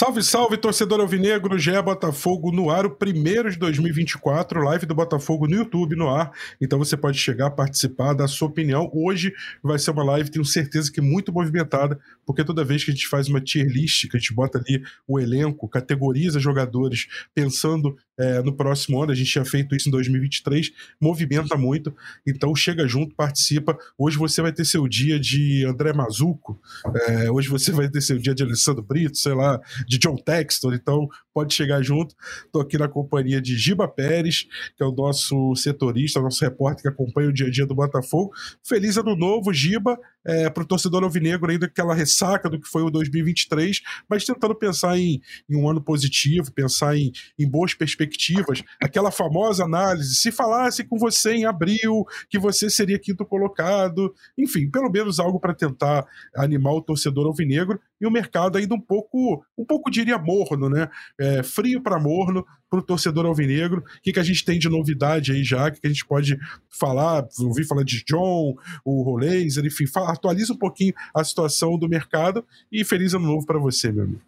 Salve, salve, torcedor alvinegro, GE Botafogo no ar, o primeiro de 2024, live do Botafogo no YouTube no ar. Então você pode chegar, participar, dar sua opinião. Hoje vai ser uma live, tenho certeza que muito movimentada, porque toda vez que a gente faz uma tier list, que a gente bota ali o elenco, categoriza jogadores, pensando é, no próximo ano, a gente tinha feito isso em 2023, movimenta muito. Então chega junto, participa. Hoje você vai ter seu dia de André Mazuco, é, hoje você vai ter seu dia de Alessandro Brito, sei lá, de John Textor, então pode chegar junto. Estou aqui na companhia de Giba Pérez, que é o nosso setorista, nosso repórter que acompanha o dia a dia do Botafogo. Feliz ano novo, Giba, é, para o torcedor alvinegro ainda aquela ressaca do que foi o 2023, mas tentando pensar em, em um ano positivo, pensar em, em boas perspectivas. Aquela famosa análise, se falasse com você em abril que você seria quinto colocado, enfim, pelo menos algo para tentar animar o torcedor alvinegro e o mercado ainda um pouco, um pouco diria morno, né? É, frio para morno para o torcedor alvinegro. O que, que a gente tem de novidade aí já? O que, que a gente pode falar? Ouvi falar de John, o Rolaser, enfim, fala, atualiza um pouquinho a situação do mercado e feliz ano novo para você, meu amigo.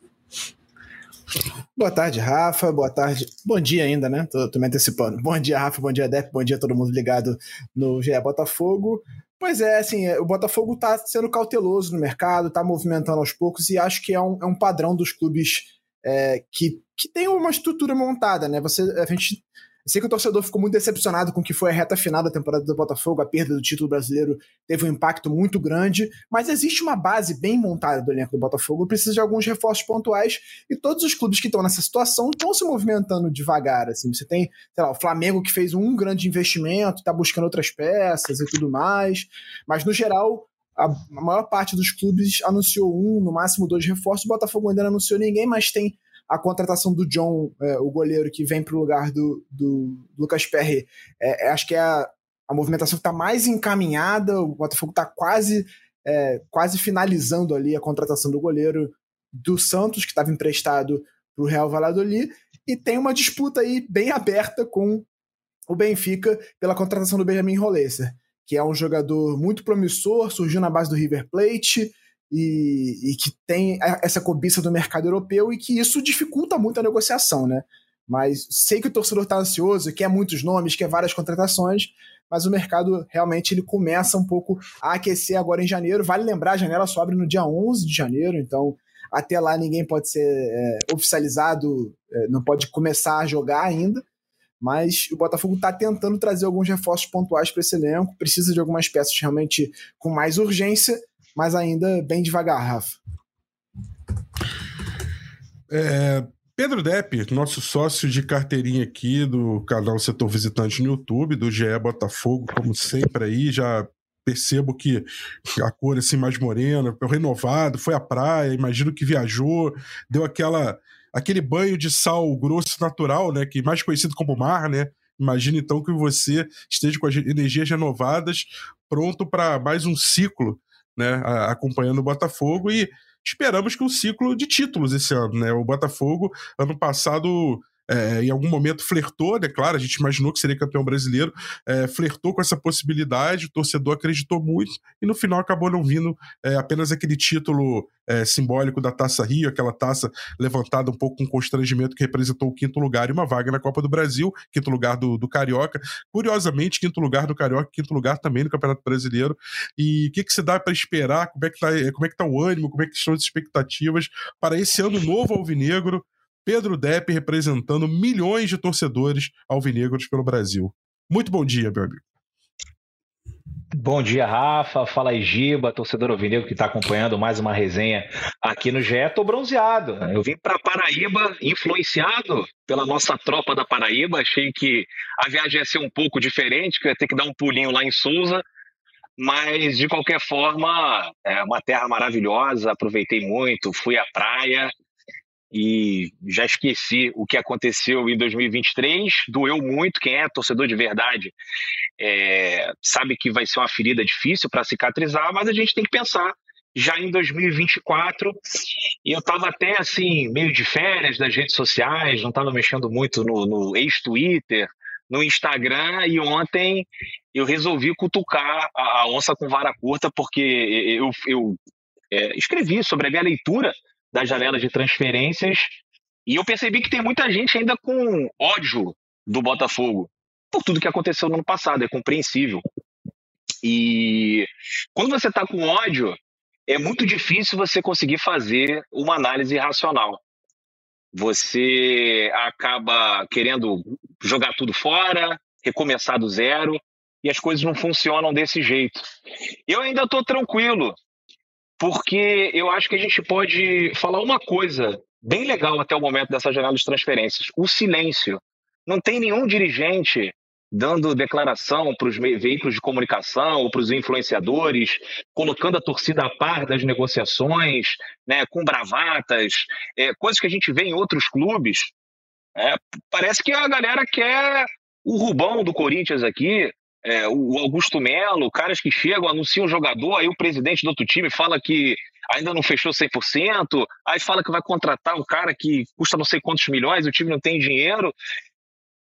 Boa tarde, Rafa. Boa tarde. Bom dia ainda, né? Tô, tô me antecipando. Bom dia, Rafa. Bom dia, Dep. Bom dia todo mundo ligado no GE Botafogo. Pois é, assim, o Botafogo está sendo cauteloso no mercado, está movimentando aos poucos e acho que é um, é um padrão dos clubes é, que, que tem uma estrutura montada, né? Você, a gente sei que o torcedor ficou muito decepcionado com o que foi a reta final da temporada do Botafogo, a perda do título brasileiro teve um impacto muito grande, mas existe uma base bem montada do elenco do Botafogo, precisa de alguns reforços pontuais e todos os clubes que estão nessa situação estão se movimentando devagar. Assim, você tem, sei lá, o Flamengo que fez um grande investimento, está buscando outras peças e tudo mais, mas no geral a maior parte dos clubes anunciou um, no máximo dois reforços. O Botafogo ainda não anunciou ninguém, mas tem a contratação do John, é, o goleiro que vem para o lugar do, do, Lucas Perry, é, é, acho que é a, a movimentação que está mais encaminhada. O Botafogo está quase, é, quase finalizando ali a contratação do goleiro do Santos, que estava emprestado para o Real Valladolid. E tem uma disputa aí bem aberta com o Benfica pela contratação do Benjamin Rolesser, que é um jogador muito promissor, surgiu na base do River Plate, e, e, que tem essa cobiça do mercado europeu e que isso dificulta muito a negociação, né? Mas sei que o torcedor está ansioso, quer muitos nomes, quer várias contratações, mas o mercado realmente ele começa um pouco a aquecer agora em janeiro. Vale lembrar, a janela só abre no dia 11 de janeiro, então até lá ninguém pode ser é, oficializado, é, não pode começar a jogar ainda. Mas o Botafogo está tentando trazer alguns reforços pontuais para esse elenco, precisa de algumas peças realmente com mais urgência mas ainda bem devagar, Rafa. É, Pedro Depp, nosso sócio de carteirinha aqui do canal Setor Visitante no YouTube, do GE Botafogo, como sempre aí, já percebo que a cor assim mais morena, renovado, foi à praia, imagino que viajou, deu aquela aquele banho de sal grosso natural, né, que mais conhecido como mar, né? Imagina então que você esteja com as energias renovadas, pronto para mais um ciclo né, acompanhando o Botafogo e esperamos que um ciclo de títulos esse ano, né? O Botafogo ano passado é, em algum momento flertou, né? Claro, a gente imaginou que seria campeão brasileiro, é, flertou com essa possibilidade, o torcedor acreditou muito e no final acabou não vindo é, apenas aquele título é, simbólico da Taça Rio, aquela taça levantada um pouco com constrangimento que representou o quinto lugar e uma vaga na Copa do Brasil, quinto lugar do, do Carioca. Curiosamente, quinto lugar do Carioca, quinto lugar também no Campeonato Brasileiro. E o que, que se dá para esperar? Como é que está como é que tá o ânimo? Como é que estão as expectativas para esse ano novo alvinegro? Pedro Depp representando milhões de torcedores alvinegros pelo Brasil. Muito bom dia, meu amigo. Bom dia, Rafa. Fala aí, Giba, torcedor alvinegro que está acompanhando mais uma resenha aqui no GE. Tô bronzeado. Eu vim para Paraíba influenciado pela nossa tropa da Paraíba. Achei que a viagem ia ser um pouco diferente, que eu ia ter que dar um pulinho lá em Souza. Mas, de qualquer forma, é uma terra maravilhosa. Aproveitei muito, fui à praia e já esqueci o que aconteceu em 2023. Doeu muito. Quem é torcedor de verdade é, sabe que vai ser uma ferida difícil para cicatrizar, mas a gente tem que pensar já em 2024. E eu estava até assim, meio de férias das redes sociais, não estava mexendo muito no, no ex-Twitter, no Instagram, e ontem eu resolvi cutucar a, a onça com vara curta, porque eu, eu é, escrevi sobre a minha leitura das janelas de transferências. E eu percebi que tem muita gente ainda com ódio do Botafogo por tudo que aconteceu no ano passado, é compreensível. E quando você está com ódio, é muito difícil você conseguir fazer uma análise racional. Você acaba querendo jogar tudo fora, recomeçar do zero, e as coisas não funcionam desse jeito. Eu ainda estou tranquilo, porque eu acho que a gente pode falar uma coisa bem legal até o momento dessa janela de transferências: o silêncio. Não tem nenhum dirigente dando declaração para os veículos de comunicação ou para os influenciadores, colocando a torcida a par das negociações, né, com bravatas, é, coisas que a gente vê em outros clubes. É, parece que a galera quer o Rubão do Corinthians aqui, é, o Augusto Melo, caras que chegam, anunciam um jogador, aí o presidente do outro time fala que ainda não fechou 100%, aí fala que vai contratar um cara que custa não sei quantos milhões, o time não tem dinheiro.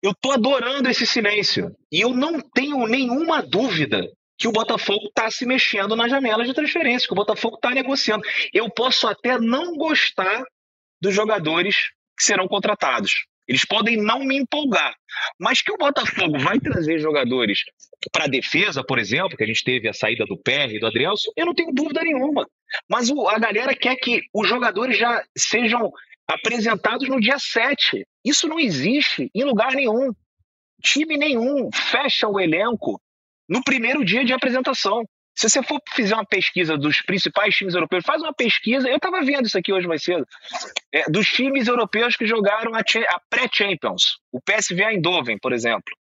Eu tô adorando esse silêncio. E eu não tenho nenhuma dúvida que o Botafogo está se mexendo na janela de transferência, que o Botafogo está negociando. Eu posso até não gostar dos jogadores que serão contratados. Eles podem não me empolgar, mas que o Botafogo vai trazer jogadores para a defesa, por exemplo, que a gente teve a saída do PR e do Adrielson, eu não tenho dúvida nenhuma. Mas o, a galera quer que os jogadores já sejam apresentados no dia 7. Isso não existe em lugar nenhum. Time nenhum fecha o elenco no primeiro dia de apresentação. Se você for fazer uma pesquisa dos principais times europeus, faz uma pesquisa. Eu estava vendo isso aqui hoje mais cedo. É, dos times europeus que jogaram a, a pré-Champions. O PSV Eindhoven, por exemplo.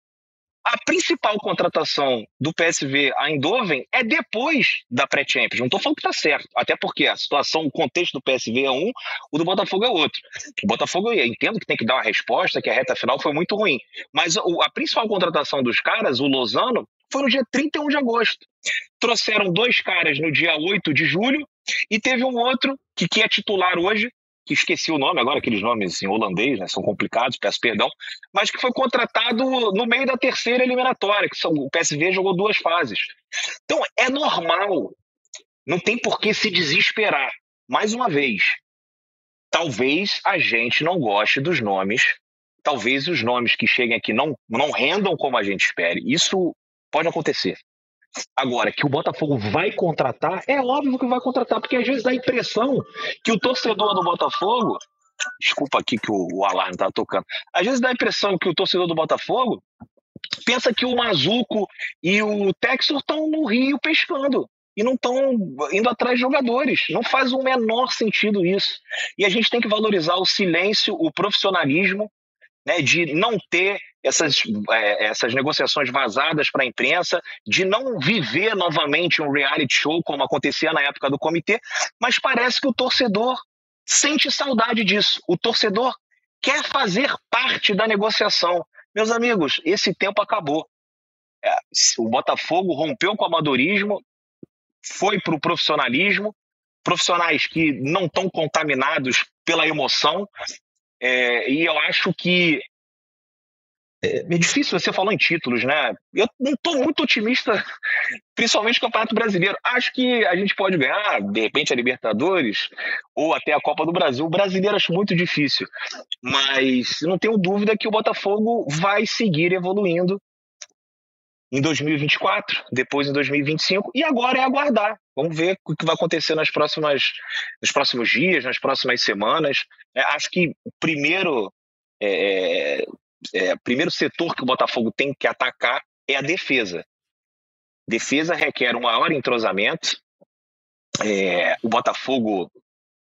A principal contratação do PSV Eindhoven é depois da pré-Champions. Não estou falando que está certo. Até porque a situação, o contexto do PSV é um, o do Botafogo é outro. O Botafogo, eu entendo que tem que dar uma resposta, que a reta final foi muito ruim. Mas a principal contratação dos caras, o Lozano, foi no dia 31 de agosto. Trouxeram dois caras no dia 8 de julho e teve um outro que, que é titular hoje, que esqueci o nome agora, aqueles nomes em holandês, né, são complicados, peço perdão, mas que foi contratado no meio da terceira eliminatória, que são, o PSV jogou duas fases. Então é normal, não tem por que se desesperar. Mais uma vez, talvez a gente não goste dos nomes, talvez os nomes que cheguem aqui não, não rendam como a gente espere. Isso Pode acontecer. Agora, que o Botafogo vai contratar, é óbvio que vai contratar, porque às vezes dá a impressão que o torcedor do Botafogo. Desculpa aqui que o, o alarme está tocando. Às vezes dá a impressão que o torcedor do Botafogo pensa que o Mazuco e o Texor estão no Rio pescando e não estão indo atrás de jogadores. Não faz o menor sentido isso. E a gente tem que valorizar o silêncio, o profissionalismo, né, de não ter essas, é, essas negociações vazadas para a imprensa, de não viver novamente um reality show como acontecia na época do comitê, mas parece que o torcedor sente saudade disso. O torcedor quer fazer parte da negociação. Meus amigos, esse tempo acabou. É, o Botafogo rompeu com o amadorismo, foi para o profissionalismo, profissionais que não estão contaminados pela emoção. É, e eu acho que é, é difícil, você falou em títulos, né? Eu não estou muito otimista, principalmente no Campeonato Brasileiro. Acho que a gente pode ganhar, de repente, a Libertadores ou até a Copa do Brasil. O brasileiro acho muito difícil, mas não tenho dúvida que o Botafogo vai seguir evoluindo em 2024, depois em 2025, e agora é aguardar. Vamos ver o que vai acontecer nas próximas, nos próximos dias, nas próximas semanas. É, acho que o primeiro é, é, primeiro setor que o Botafogo tem que atacar é a defesa. Defesa requer um maior entrosamento. É, o Botafogo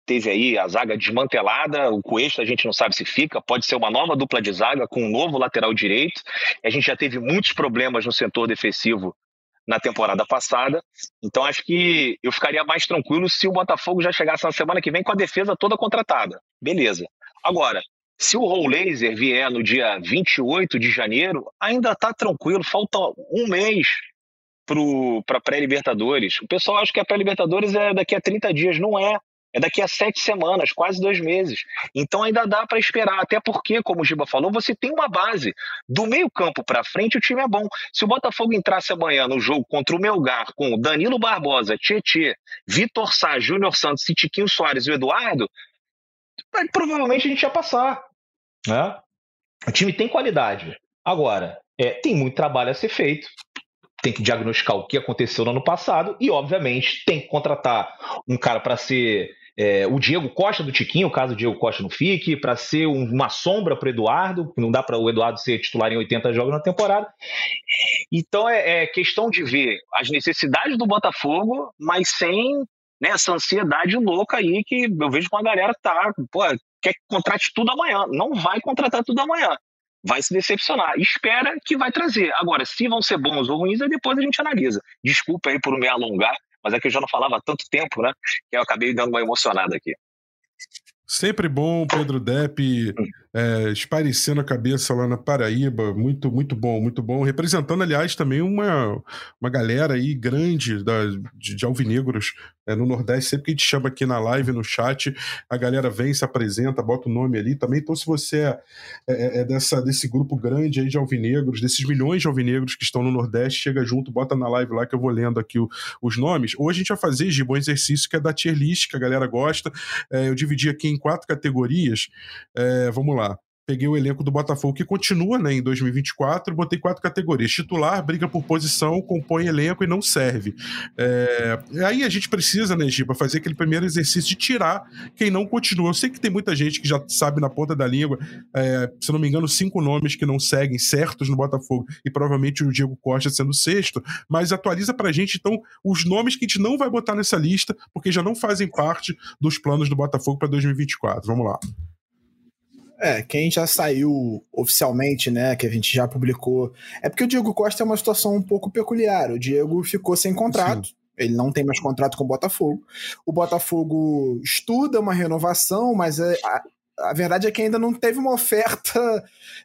teve aí a zaga desmantelada, o Coelho a gente não sabe se fica, pode ser uma nova dupla de zaga com um novo lateral direito. A gente já teve muitos problemas no setor defensivo na temporada passada. Então acho que eu ficaria mais tranquilo se o Botafogo já chegasse na semana que vem com a defesa toda contratada. Beleza. Agora, se o Roll Laser vier no dia 28 de janeiro, ainda está tranquilo, falta um mês para pré-Libertadores. O pessoal acha que a pré-Libertadores é daqui a 30 dias, não é. É daqui a sete semanas, quase dois meses. Então ainda dá para esperar, até porque, como o Giba falou, você tem uma base. Do meio-campo para frente, o time é bom. Se o Botafogo entrasse amanhã no jogo contra o Melgar com Danilo Barbosa, Tietê, Vitor Sá, Júnior Santos, Tiquinho Soares e o Eduardo, provavelmente a gente ia passar. Né? O time tem qualidade. Agora, é, tem muito trabalho a ser feito. Tem que diagnosticar o que aconteceu no ano passado e, obviamente, tem que contratar um cara para ser é, o Diego Costa do Tiquinho, caso o Diego Costa não fique, para ser um, uma sombra para o Eduardo, não dá para o Eduardo ser titular em 80 jogos na temporada. Então é, é, questão de ver as necessidades do Botafogo, mas sem né, essa ansiedade louca aí que eu vejo com a galera tá, pô, quer que contrate tudo amanhã. Não vai contratar tudo amanhã. Vai se decepcionar. Espera que vai trazer. Agora, se vão ser bons ou ruins, aí depois a gente analisa. Desculpa aí por me alongar, mas é que eu já não falava há tanto tempo, né? Que eu acabei dando uma emocionada aqui. Sempre bom, Pedro Depp, hum é, esparecendo a cabeça lá na Paraíba, muito, muito bom, muito bom. Representando, aliás, também uma, uma galera aí grande da, de, de alvinegros é, no Nordeste. Sempre que a gente chama aqui na live, no chat, a galera vem, se apresenta, bota o nome ali também. Então, se você é, é, é dessa, desse grupo grande aí de alvinegros, desses milhões de alvinegros que estão no Nordeste, chega junto, bota na live lá que eu vou lendo aqui o, os nomes. Hoje a gente vai fazer, Giba, um exercício que é da tier list, que a galera gosta. É, eu dividi aqui em quatro categorias. É, vamos lá peguei o elenco do Botafogo, que continua né, em 2024, botei quatro categorias. Titular, briga por posição, compõe elenco e não serve. É, aí a gente precisa, né, Giba, fazer aquele primeiro exercício de tirar quem não continua. Eu sei que tem muita gente que já sabe na ponta da língua, é, se não me engano, cinco nomes que não seguem certos no Botafogo, e provavelmente o Diego Costa sendo sexto, mas atualiza pra gente, então, os nomes que a gente não vai botar nessa lista, porque já não fazem parte dos planos do Botafogo para 2024. Vamos lá. É, quem já saiu oficialmente, né, que a gente já publicou. É porque o Diego Costa é uma situação um pouco peculiar. O Diego ficou sem contrato. Sim. Ele não tem mais contrato com o Botafogo. O Botafogo estuda uma renovação, mas é, a, a verdade é que ainda não teve uma oferta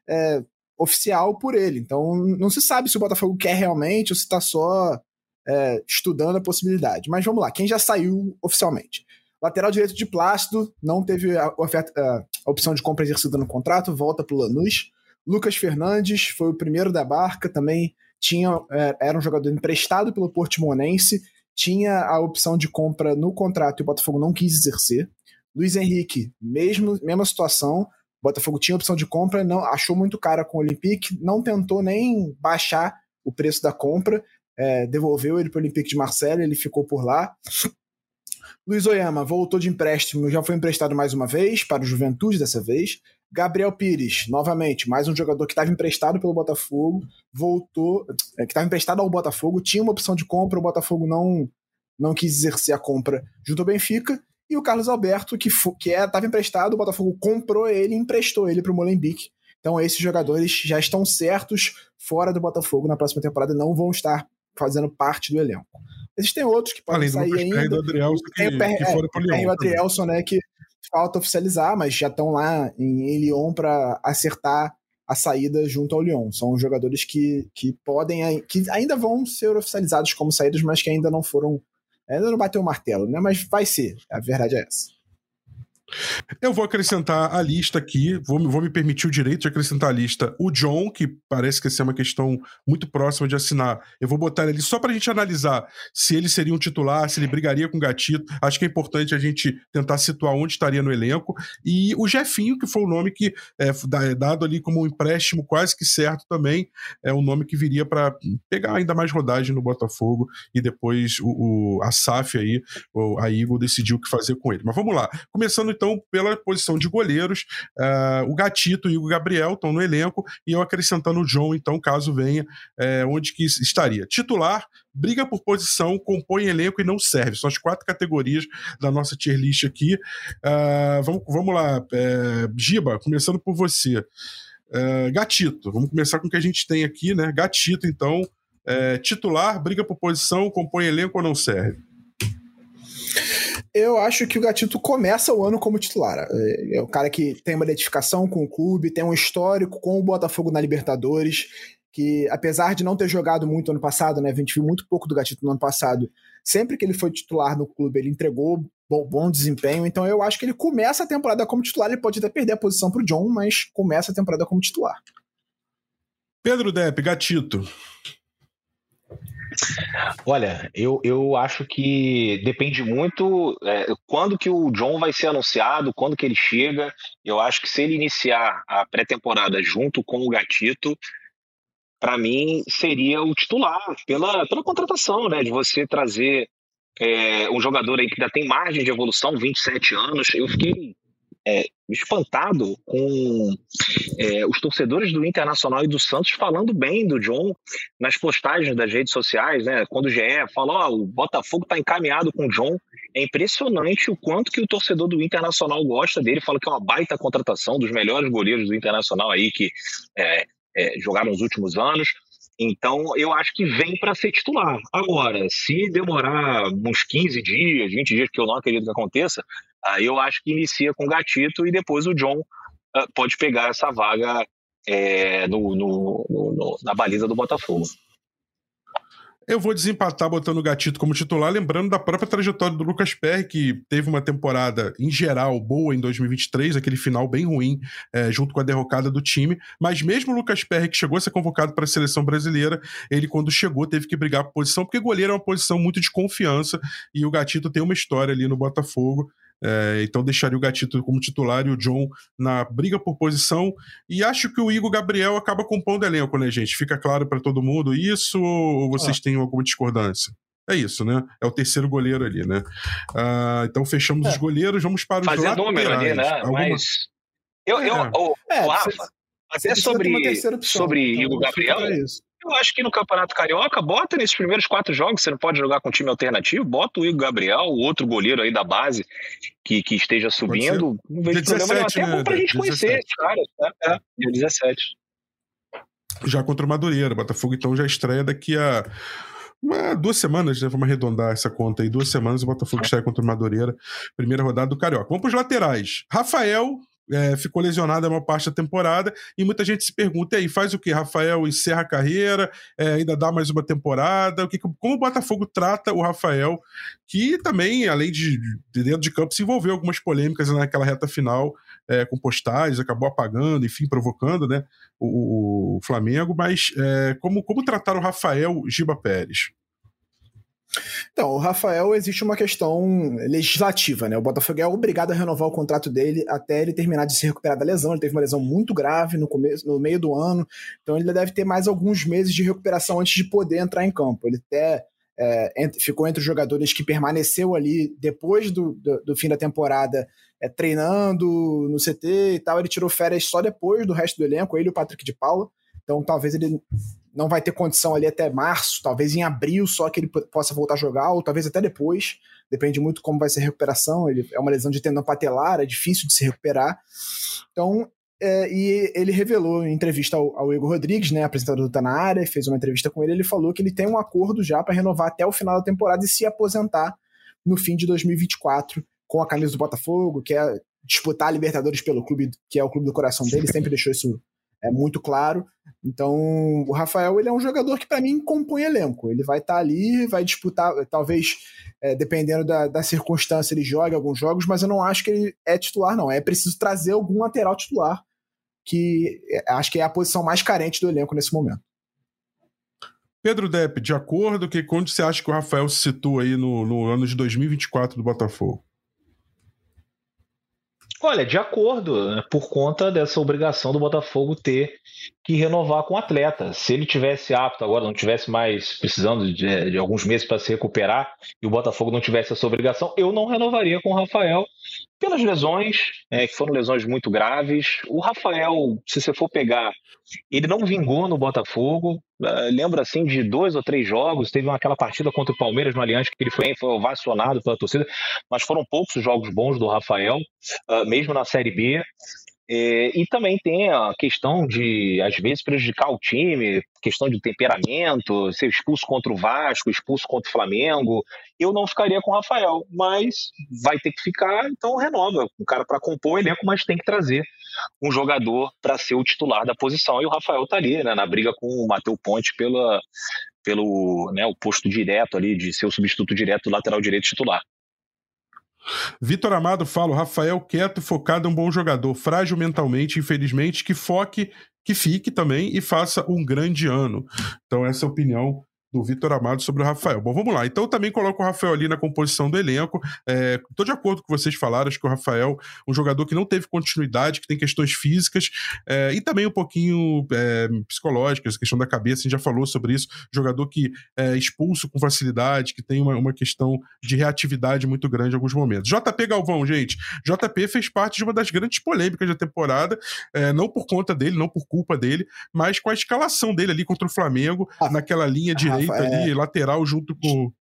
é, oficial por ele. Então não se sabe se o Botafogo quer realmente ou se está só é, estudando a possibilidade. Mas vamos lá, quem já saiu oficialmente? Lateral direito de Plácido, não teve a, oferta, a opção de compra exercida no contrato, volta para o Lanús. Lucas Fernandes foi o primeiro da barca, também tinha é, era um jogador emprestado pelo Portimonense, tinha a opção de compra no contrato e o Botafogo não quis exercer. Luiz Henrique, mesmo, mesma situação, Botafogo tinha opção de compra, não achou muito cara com o Olympique, não tentou nem baixar o preço da compra, é, devolveu ele para o Olympique de Marseille, ele ficou por lá. Luiz Oyama voltou de empréstimo, já foi emprestado mais uma vez, para o Juventude dessa vez. Gabriel Pires, novamente, mais um jogador que estava emprestado pelo Botafogo, voltou, é, que estava emprestado ao Botafogo, tinha uma opção de compra, o Botafogo não, não quis exercer a compra junto ao Benfica. E o Carlos Alberto, que estava que é, emprestado, o Botafogo comprou ele e emprestou ele para o Molenbeek. Então esses jogadores já estão certos fora do Botafogo na próxima temporada, não vão estar fazendo parte do elenco. Existem outros que podem Além sair ainda. Do Adrielson que, tem o Per, que é, tem o Adrielson, né, que falta oficializar, mas já estão lá em, Lyon para acertar a saída junto ao Lyon. São jogadores que, que podem, que ainda vão ser oficializados como saídas, mas que ainda não foram, ainda não bateu o martelo, né? Mas vai ser, a verdade é essa. Eu vou acrescentar a lista aqui, vou, vou, me permitir o direito de acrescentar a lista. O John, que parece que essa é uma questão muito próxima de assinar, eu vou botar ele só para a gente analisar se ele seria um titular, se ele brigaria com o Gatito. Acho que é importante a gente tentar situar onde estaria no elenco. E o Jefinho, que foi o nome que é, é dado ali como um empréstimo quase que certo também, é um nome que viria para pegar ainda mais rodagem no Botafogo e depois o, o a SAF aí, a Eagle decidiu o que fazer com ele. Mas vamos lá. Começando então pela posição de goleiros. Uh, o Gatito e o Gabriel estão no elenco, e eu acrescentando o John, então, caso venha, uh, onde que estaria. Titular, briga por posição, compõe elenco e não serve. São as quatro categorias da nossa tier list aqui. Uh, vamos, vamos lá, eh, Giba, começando por você. Gatito, vamos começar com o que a gente tem aqui, né? Gatito, então, titular, briga por posição, compõe elenco ou não serve? Eu acho que o Gatito começa o ano como titular. É, é o cara que tem uma identificação com o clube, tem um histórico com o Botafogo na Libertadores, que apesar de não ter jogado muito ano passado, né, a gente viu muito pouco do Gatito no ano passado, sempre que ele foi titular no clube, ele entregou bom, bom desempenho, então eu acho que ele começa a temporada como titular, ele pode até perder a posição para o John, mas começa a temporada como titular. Pedro Depp, Gatito. Olha, eu, eu acho que depende muito é, quando que o John vai ser anunciado, quando que ele chega. Eu acho que se ele iniciar a pré-temporada junto com o Gatito, para mim seria o titular pela, pela contratação, né? De você trazer é, um jogador aí que ainda tem margem de evolução, 27 anos. Eu fiquei é, espantado com é, os torcedores do Internacional e do Santos falando bem do John nas postagens das redes sociais, né? Quando o GE fala, ó, oh, o Botafogo está encaminhado com o John, é impressionante o quanto que o torcedor do Internacional gosta dele, fala que é uma baita contratação dos melhores goleiros do Internacional aí que é, é, jogaram nos últimos anos. Então, eu acho que vem para ser titular. Agora, se demorar uns 15 dias, 20 dias, que eu não acredito que aconteça, aí eu acho que inicia com o Gatito e depois o John uh, pode pegar essa vaga é, no, no, no, na baliza do Botafogo. Eu vou desempatar botando o Gatito como titular, lembrando da própria trajetória do Lucas Perry, que teve uma temporada, em geral, boa em 2023, aquele final bem ruim, é, junto com a derrocada do time. Mas mesmo o Lucas Perry, que chegou a ser convocado para a seleção brasileira, ele, quando chegou, teve que brigar por posição, porque goleiro é uma posição muito de confiança, e o Gatito tem uma história ali no Botafogo. É, então deixaria o Gatito como titular e o John na briga por posição. E acho que o Igor Gabriel acaba compondo elenco, né, gente? Fica claro para todo mundo isso ou vocês ah. têm alguma discordância? É isso, né? É o terceiro goleiro ali, né? Uh, então fechamos é. os goleiros, vamos para os Fazer laterais. número ali, né? Alguma... Mas eu, eu, é. o, é, Rafa, até sobre, sobre Igor Gabriel, eu acho que no Campeonato Carioca, bota nesses primeiros quatro jogos, você não pode jogar com time alternativo, bota o Igor Gabriel, o outro goleiro aí da base que, que esteja subindo. Não vejo problema nenhum. Até é bom pra gente 17. conhecer esses caras. Né? É, dia 17. Já contra o Madureira. Botafogo então já estreia daqui a uma, duas semanas, né? Vamos arredondar essa conta aí. Duas semanas o Botafogo estreia contra o Madureira. Primeira rodada do Carioca. Vamos para os laterais. Rafael, é, ficou lesionado a maior parte da temporada, e muita gente se pergunta, aí, faz o que? Rafael encerra a carreira, é, ainda dá mais uma temporada? O que, como o Botafogo trata o Rafael, que também, além de, de dentro de campo, se envolveu algumas polêmicas naquela reta final, é, com postais, acabou apagando, enfim, provocando né, o, o Flamengo, mas é, como, como tratar o Rafael Giba Pérez? Então, o Rafael existe uma questão legislativa, né? O Botafogo é obrigado a renovar o contrato dele até ele terminar de se recuperar da lesão. Ele teve uma lesão muito grave no começo, no meio do ano, então ele deve ter mais alguns meses de recuperação antes de poder entrar em campo. Ele até é, ficou entre os jogadores que permaneceu ali depois do, do, do fim da temporada é, treinando no CT e tal. Ele tirou férias só depois do resto do elenco, ele e o Patrick de Paula. Então talvez ele não vai ter condição ali até março, talvez em abril só que ele possa voltar a jogar, ou talvez até depois. Depende muito como vai ser a recuperação. Ele é uma lesão de tendão patelar, é difícil de se recuperar. Então, é, e ele revelou em entrevista ao, ao, Igor Rodrigues, né, apresentador do Tá na área, fez uma entrevista com ele. Ele falou que ele tem um acordo já para renovar até o final da temporada e se aposentar no fim de 2024 com a camisa do Botafogo, que é disputar a Libertadores pelo clube, que é o clube do coração dele, sempre deixou isso é muito claro. Então, o Rafael ele é um jogador que, para mim, compõe elenco. Ele vai estar tá ali, vai disputar, talvez, é, dependendo da, da circunstância, ele jogue alguns jogos, mas eu não acho que ele é titular, não. É preciso trazer algum lateral titular, que é, acho que é a posição mais carente do elenco nesse momento. Pedro Depp, de acordo, que quando você acha que o Rafael se situa aí no, no ano de 2024 do Botafogo? Olha, de acordo, né, por conta dessa obrigação do Botafogo ter que renovar com o atleta. Se ele tivesse apto agora, não tivesse mais precisando de, de alguns meses para se recuperar e o Botafogo não tivesse essa obrigação, eu não renovaria com o Rafael pelas lesões, é, que foram lesões muito graves. O Rafael, se você for pegar, ele não vingou no Botafogo. Uh, lembro assim de dois ou três jogos. Teve aquela partida contra o Palmeiras no Aliança que ele foi, foi ovacionado pela torcida, mas foram poucos os jogos bons do Rafael, uh, mesmo na Série B. É, e também tem a questão de, às vezes, prejudicar o time, questão de temperamento, ser expulso contra o Vasco, expulso contra o Flamengo. Eu não ficaria com o Rafael, mas vai ter que ficar, então renova. Um cara para compor o elenco, mas tem que trazer um jogador para ser o titular da posição. E o Rafael tá ali, né, na briga com o Matheus Ponte pela, pelo né, o posto direto ali, de ser o substituto direto do lateral direito titular. Vitor Amado fala: Rafael quieto, focado, é um bom jogador, frágil mentalmente, infelizmente, que foque, que fique também e faça um grande ano. Então, essa é a opinião do Vitor Amado sobre o Rafael. Bom, vamos lá. Então eu também coloco o Rafael ali na composição do elenco. Estou é, de acordo com vocês falaram, acho que o Rafael, um jogador que não teve continuidade, que tem questões físicas é, e também um pouquinho é, psicológicas, questão da cabeça, a gente já falou sobre isso. Jogador que é expulso com facilidade, que tem uma, uma questão de reatividade muito grande em alguns momentos. JP Galvão, gente. JP fez parte de uma das grandes polêmicas da temporada, é, não por conta dele, não por culpa dele, mas com a escalação dele ali contra o Flamengo, ah, naquela linha direita Rafa, ali, é... lateral, junto com.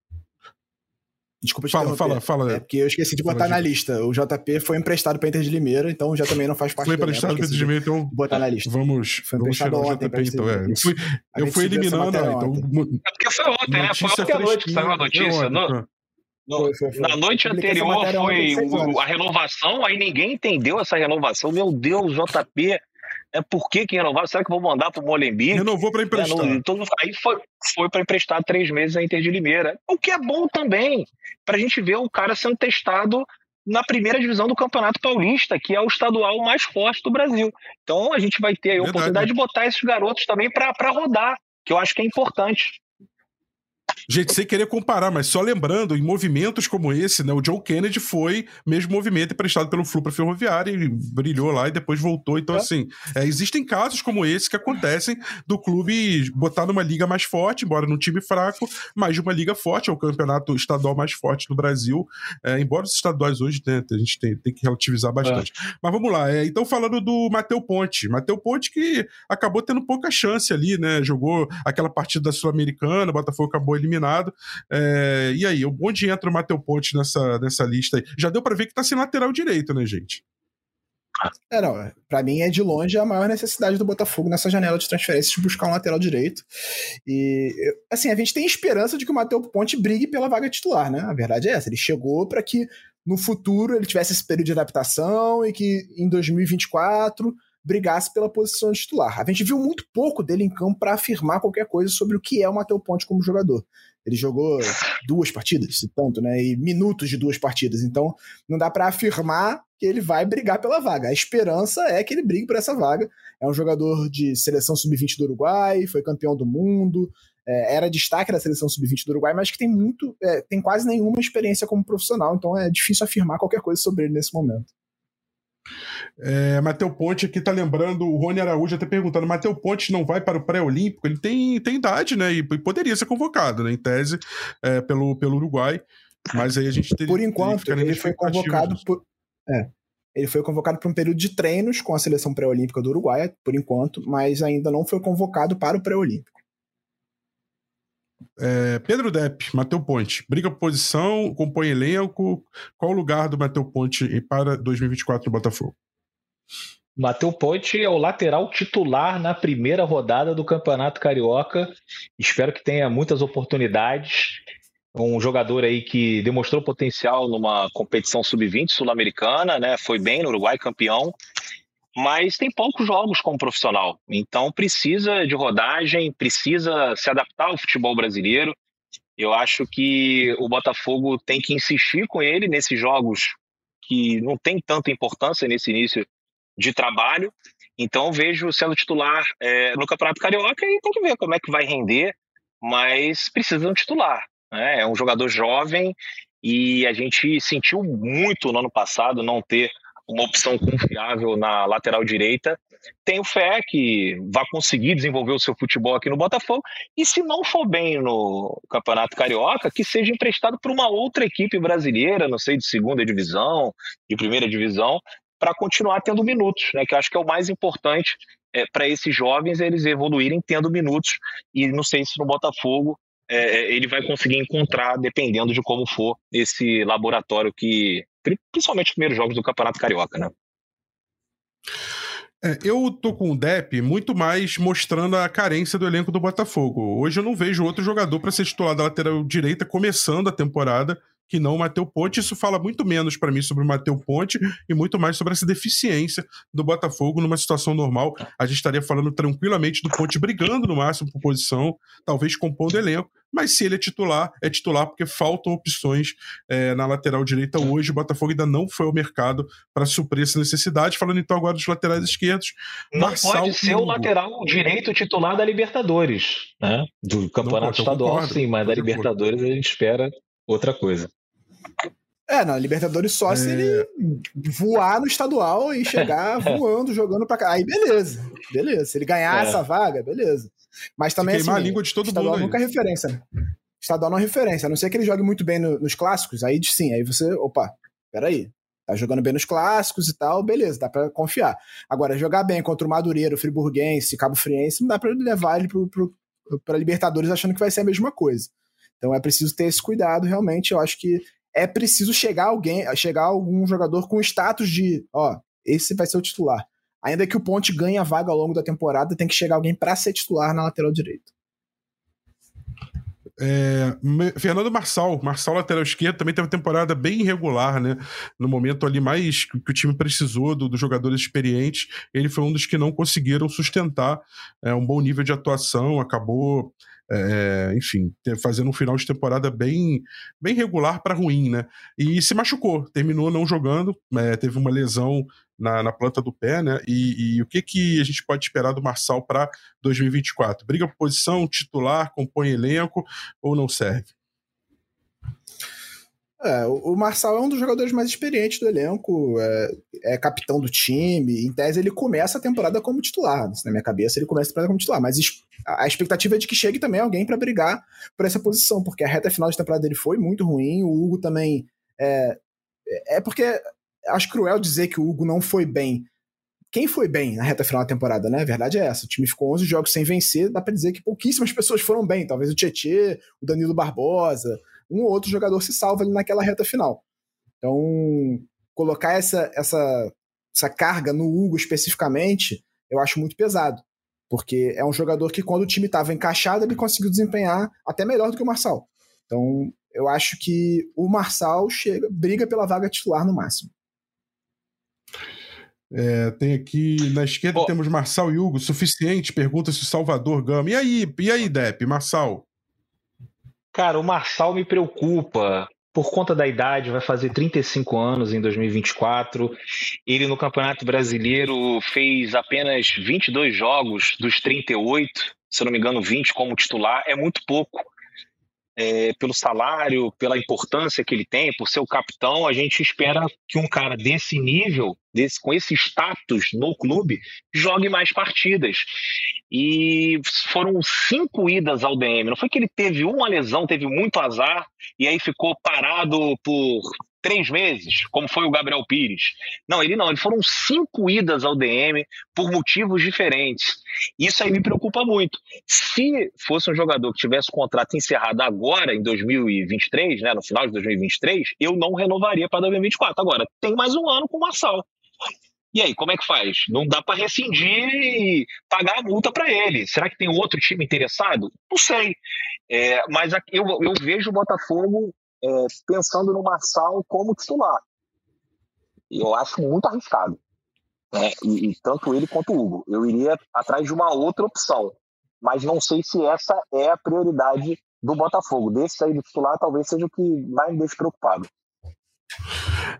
Desculpa te fala, fala, fala. É porque eu esqueci de botar na lista. O JP foi emprestado para Inter de Limeira, então já também não faz parte Foi emprestado para Inter de Limeira, então. Botar na lista. Vamos. Foi emprestado vamos ontem. JP, então, é. Eu fui, eu fui eliminando. Então, é porque foi ontem, né? Foi ontem à noite que saiu a notícia. No, no, foi, foi, na noite anterior foi o, a renovação, aí ninguém entendeu essa renovação. Meu Deus, JP é por que, que renovar? Será que vou mandar para o Molenbeek? Renovou para emprestar. É, então, aí foi, foi para emprestar três meses a Inter de Limeira. O que é bom também, para a gente ver o cara sendo testado na primeira divisão do Campeonato Paulista, que é o estadual mais forte do Brasil. Então a gente vai ter a oportunidade de botar esses garotos também para rodar, que eu acho que é importante. Gente, sem querer comparar, mas só lembrando, em movimentos como esse, né, o John Kennedy foi mesmo movimento emprestado pelo Flu para Ferroviária e brilhou lá e depois voltou. Então, é. assim, é, existem casos como esse que acontecem do clube botar numa liga mais forte, embora num time fraco, mas de uma liga forte, é o campeonato estadual mais forte do Brasil. É, embora os estaduais hoje, né, a gente tem, tem que relativizar bastante. É. Mas vamos lá, é, então falando do Mateu Ponte. Mateu Ponte que acabou tendo pouca chance ali, né? Jogou aquela partida da Sul-Americana, o Botafogo acabou eliminando eliminado. É, e aí, onde entra o Mateu Ponte nessa, nessa lista aí? Já deu para ver que tá sem lateral direito, né, gente? É, não, pra mim é de longe a maior necessidade do Botafogo nessa janela de transferências de buscar um lateral direito. E, assim, a gente tem esperança de que o Matheus Ponte brigue pela vaga titular, né? A verdade é essa. Ele chegou para que no futuro ele tivesse esse período de adaptação e que em 2024 brigasse pela posição de titular. A gente viu muito pouco dele em campo para afirmar qualquer coisa sobre o que é o Matheus Ponte como jogador. Ele jogou duas partidas, se tanto, né? E minutos de duas partidas. Então, não dá para afirmar que ele vai brigar pela vaga. A esperança é que ele brigue por essa vaga. É um jogador de seleção sub-20 do Uruguai, foi campeão do mundo, é, era destaque da seleção sub-20 do Uruguai, mas que tem muito, é, tem quase nenhuma experiência como profissional. Então, é difícil afirmar qualquer coisa sobre ele nesse momento. É, Mateu Ponte aqui tá lembrando, o Rony Araújo até perguntando: Mateu Ponte não vai para o pré-olímpico? Ele tem, tem idade, né? E, e, poderia ser convocado, né? Em tese, é, pelo, pelo Uruguai. Mas aí a gente teria. Por enquanto, ele foi convocado por. É, ele foi convocado para um período de treinos com a seleção pré-olímpica do Uruguai, por enquanto, mas ainda não foi convocado para o pré-olímpico. É, Pedro Depp, Mateu Ponte, briga posição, compõe elenco. Qual o lugar do Mateu Ponte para 2024 no Botafogo? Mateu Ponte é o lateral titular na primeira rodada do Campeonato Carioca. Espero que tenha muitas oportunidades. Um jogador aí que demonstrou potencial numa competição sub-20 sul-americana, né? Foi bem no Uruguai, campeão mas tem poucos jogos como profissional. Então precisa de rodagem, precisa se adaptar ao futebol brasileiro. Eu acho que o Botafogo tem que insistir com ele nesses jogos que não tem tanta importância nesse início de trabalho. Então vejo sendo titular é, no Campeonato Carioca e tem que ver como é que vai render, mas precisa de um titular. Né? É um jogador jovem e a gente sentiu muito no ano passado não ter uma opção confiável na lateral direita. Tenho fé que vai conseguir desenvolver o seu futebol aqui no Botafogo. E se não for bem no Campeonato Carioca, que seja emprestado para uma outra equipe brasileira, não sei, de segunda divisão, de primeira divisão, para continuar tendo minutos, né? Que eu acho que é o mais importante é, para esses jovens eles evoluírem tendo minutos. E não sei se no Botafogo é, ele vai conseguir encontrar, dependendo de como for esse laboratório que principalmente os primeiros jogos do Campeonato Carioca, né? É, eu tô com o Depp muito mais mostrando a carência do elenco do Botafogo. Hoje eu não vejo outro jogador para ser titular da lateral direita começando a temporada que não o Mateu Ponte. Isso fala muito menos para mim sobre o Mateu Ponte e muito mais sobre essa deficiência do Botafogo numa situação normal. A gente estaria falando tranquilamente do Ponte brigando no máximo por posição, talvez compondo elenco. Mas se ele é titular, é titular porque faltam opções é, na lateral direita hoje. O Botafogo ainda não foi ao mercado para suprir essa necessidade. Falando então agora dos laterais esquerdos. Não Marçal pode ser o lateral direito titular da Libertadores, né? Do campeonato estadual, sim, mas da Libertadores a gente espera outra coisa. É, na Libertadores só é... se ele voar no estadual e chegar voando, jogando pra cá. Aí beleza, beleza. Se ele ganhar é. essa vaga, beleza. Mas também assim, a língua de todo estadual mundo nunca é referência, né? Estadual não é referência, a não ser que ele jogue muito bem no, nos clássicos, aí sim, aí você, opa, peraí, tá jogando bem nos clássicos e tal, beleza, dá pra confiar. Agora, jogar bem contra o Madureira, o Friburguense, Cabo Friense, não dá pra levar ele pra Libertadores achando que vai ser a mesma coisa. Então é preciso ter esse cuidado, realmente, eu acho que é preciso chegar alguém, chegar algum jogador com status de, ó, esse vai ser o titular. Ainda que o Ponte ganhe a vaga ao longo da temporada, tem que chegar alguém para ser titular na lateral direita. É, Fernando Marçal, Marçal lateral esquerdo, também teve uma temporada bem irregular, né? No momento ali mais que o time precisou dos do jogadores experientes, ele foi um dos que não conseguiram sustentar é, um bom nível de atuação, acabou é, enfim, fazendo um final de temporada bem, bem regular para ruim, né? E se machucou, terminou não jogando, é, teve uma lesão na, na, planta do pé, né? E, e, o que, que a gente pode esperar do Marçal para 2024? Briga por posição, titular, compõe elenco ou não serve? É, o Marçal é um dos jogadores mais experientes do elenco, é, é, capitão do time. Em tese, ele começa a temporada como titular. Na minha cabeça, ele começa a temporada como titular. Mas a expectativa é de que chegue também alguém para brigar por essa posição, porque a reta final de temporada dele foi muito ruim. O Hugo também. É, é porque acho cruel dizer que o Hugo não foi bem. Quem foi bem na reta final da temporada, né? A verdade é essa. O time ficou 11 jogos sem vencer. Dá para dizer que pouquíssimas pessoas foram bem. Talvez o Tietê, o Danilo Barbosa um ou outro jogador se salva ali naquela reta final. Então, colocar essa, essa, essa carga no Hugo especificamente, eu acho muito pesado. Porque é um jogador que, quando o time estava encaixado, ele conseguiu desempenhar até melhor do que o Marçal. Então, eu acho que o Marçal chega, briga pela vaga titular no máximo. É, tem aqui na esquerda temos Marçal e Hugo, suficiente? Pergunta se o Salvador Gama. E aí, e aí, Depp, Marçal? Cara, o Marçal me preocupa. Por conta da idade, vai fazer 35 anos em 2024. Ele no Campeonato Brasileiro fez apenas 22 jogos dos 38, se não me engano, 20 como titular. É muito pouco. É, pelo salário, pela importância que ele tem, por ser o capitão, a gente espera que um cara desse nível, desse, com esse status no clube, jogue mais partidas e foram cinco idas ao DM. Não foi que ele teve uma lesão, teve muito azar e aí ficou parado por três meses, como foi o Gabriel Pires. Não, ele não, ele foram cinco idas ao DM por motivos diferentes. Isso aí me preocupa muito. Se fosse um jogador que tivesse o contrato encerrado agora, em 2023, né, no final de 2023, eu não renovaria para 2024. Agora, tem mais um ano com o Marçal. E aí, como é que faz? Não dá para rescindir e pagar a multa para ele. Será que tem outro time interessado? Não sei. É, mas eu, eu vejo o Botafogo é, pensando no Marçal como titular. Eu acho muito arriscado. Né? E, e, tanto ele quanto o Hugo. Eu iria atrás de uma outra opção. Mas não sei se essa é a prioridade do Botafogo. Desse aí do titular, talvez seja o que mais me deixa preocupado.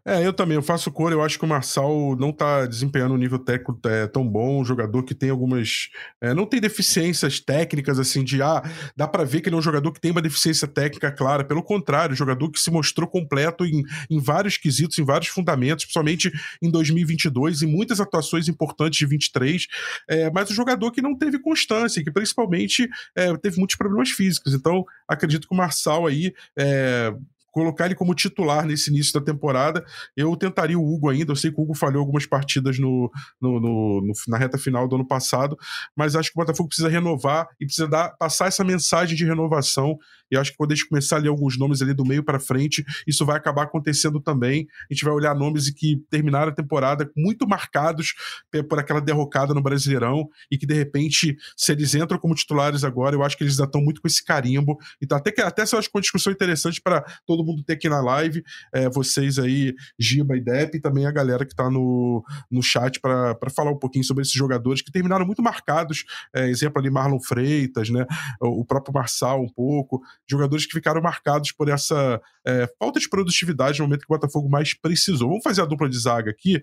É, eu também, eu faço cor, eu acho que o Marçal não tá desempenhando um nível técnico é, tão bom, um jogador que tem algumas. É, não tem deficiências técnicas, assim, de ah, dá para ver que ele é um jogador que tem uma deficiência técnica clara, pelo contrário, jogador que se mostrou completo em, em vários quesitos, em vários fundamentos, principalmente em 2022, em muitas atuações importantes de 23, é, mas um jogador que não teve constância, que principalmente é, teve muitos problemas físicos, então acredito que o Marçal aí é, colocar ele como titular nesse início da temporada. Eu tentaria o Hugo ainda. Eu sei que o Hugo falhou algumas partidas no, no, no, no, na reta final do ano passado, mas acho que o Botafogo precisa renovar e precisa dar, passar essa mensagem de renovação e acho que quando a gente começar a ler alguns nomes ali do meio para frente, isso vai acabar acontecendo também. A gente vai olhar nomes que terminaram a temporada muito marcados por aquela derrocada no Brasileirão e que de repente, se eles entram como titulares agora, eu acho que eles já estão muito com esse carimbo. Então, até que até essa eu acho que uma discussão interessante para todo mundo ter aqui na live, é, vocês aí, Giba e Depp, e também a galera que está no, no chat para falar um pouquinho sobre esses jogadores que terminaram muito marcados. É, exemplo ali, Marlon Freitas, né? O próprio Marçal um pouco, jogadores que ficaram marcados por essa é, falta de produtividade no momento que o Botafogo mais precisou. Vamos fazer a dupla de zaga aqui.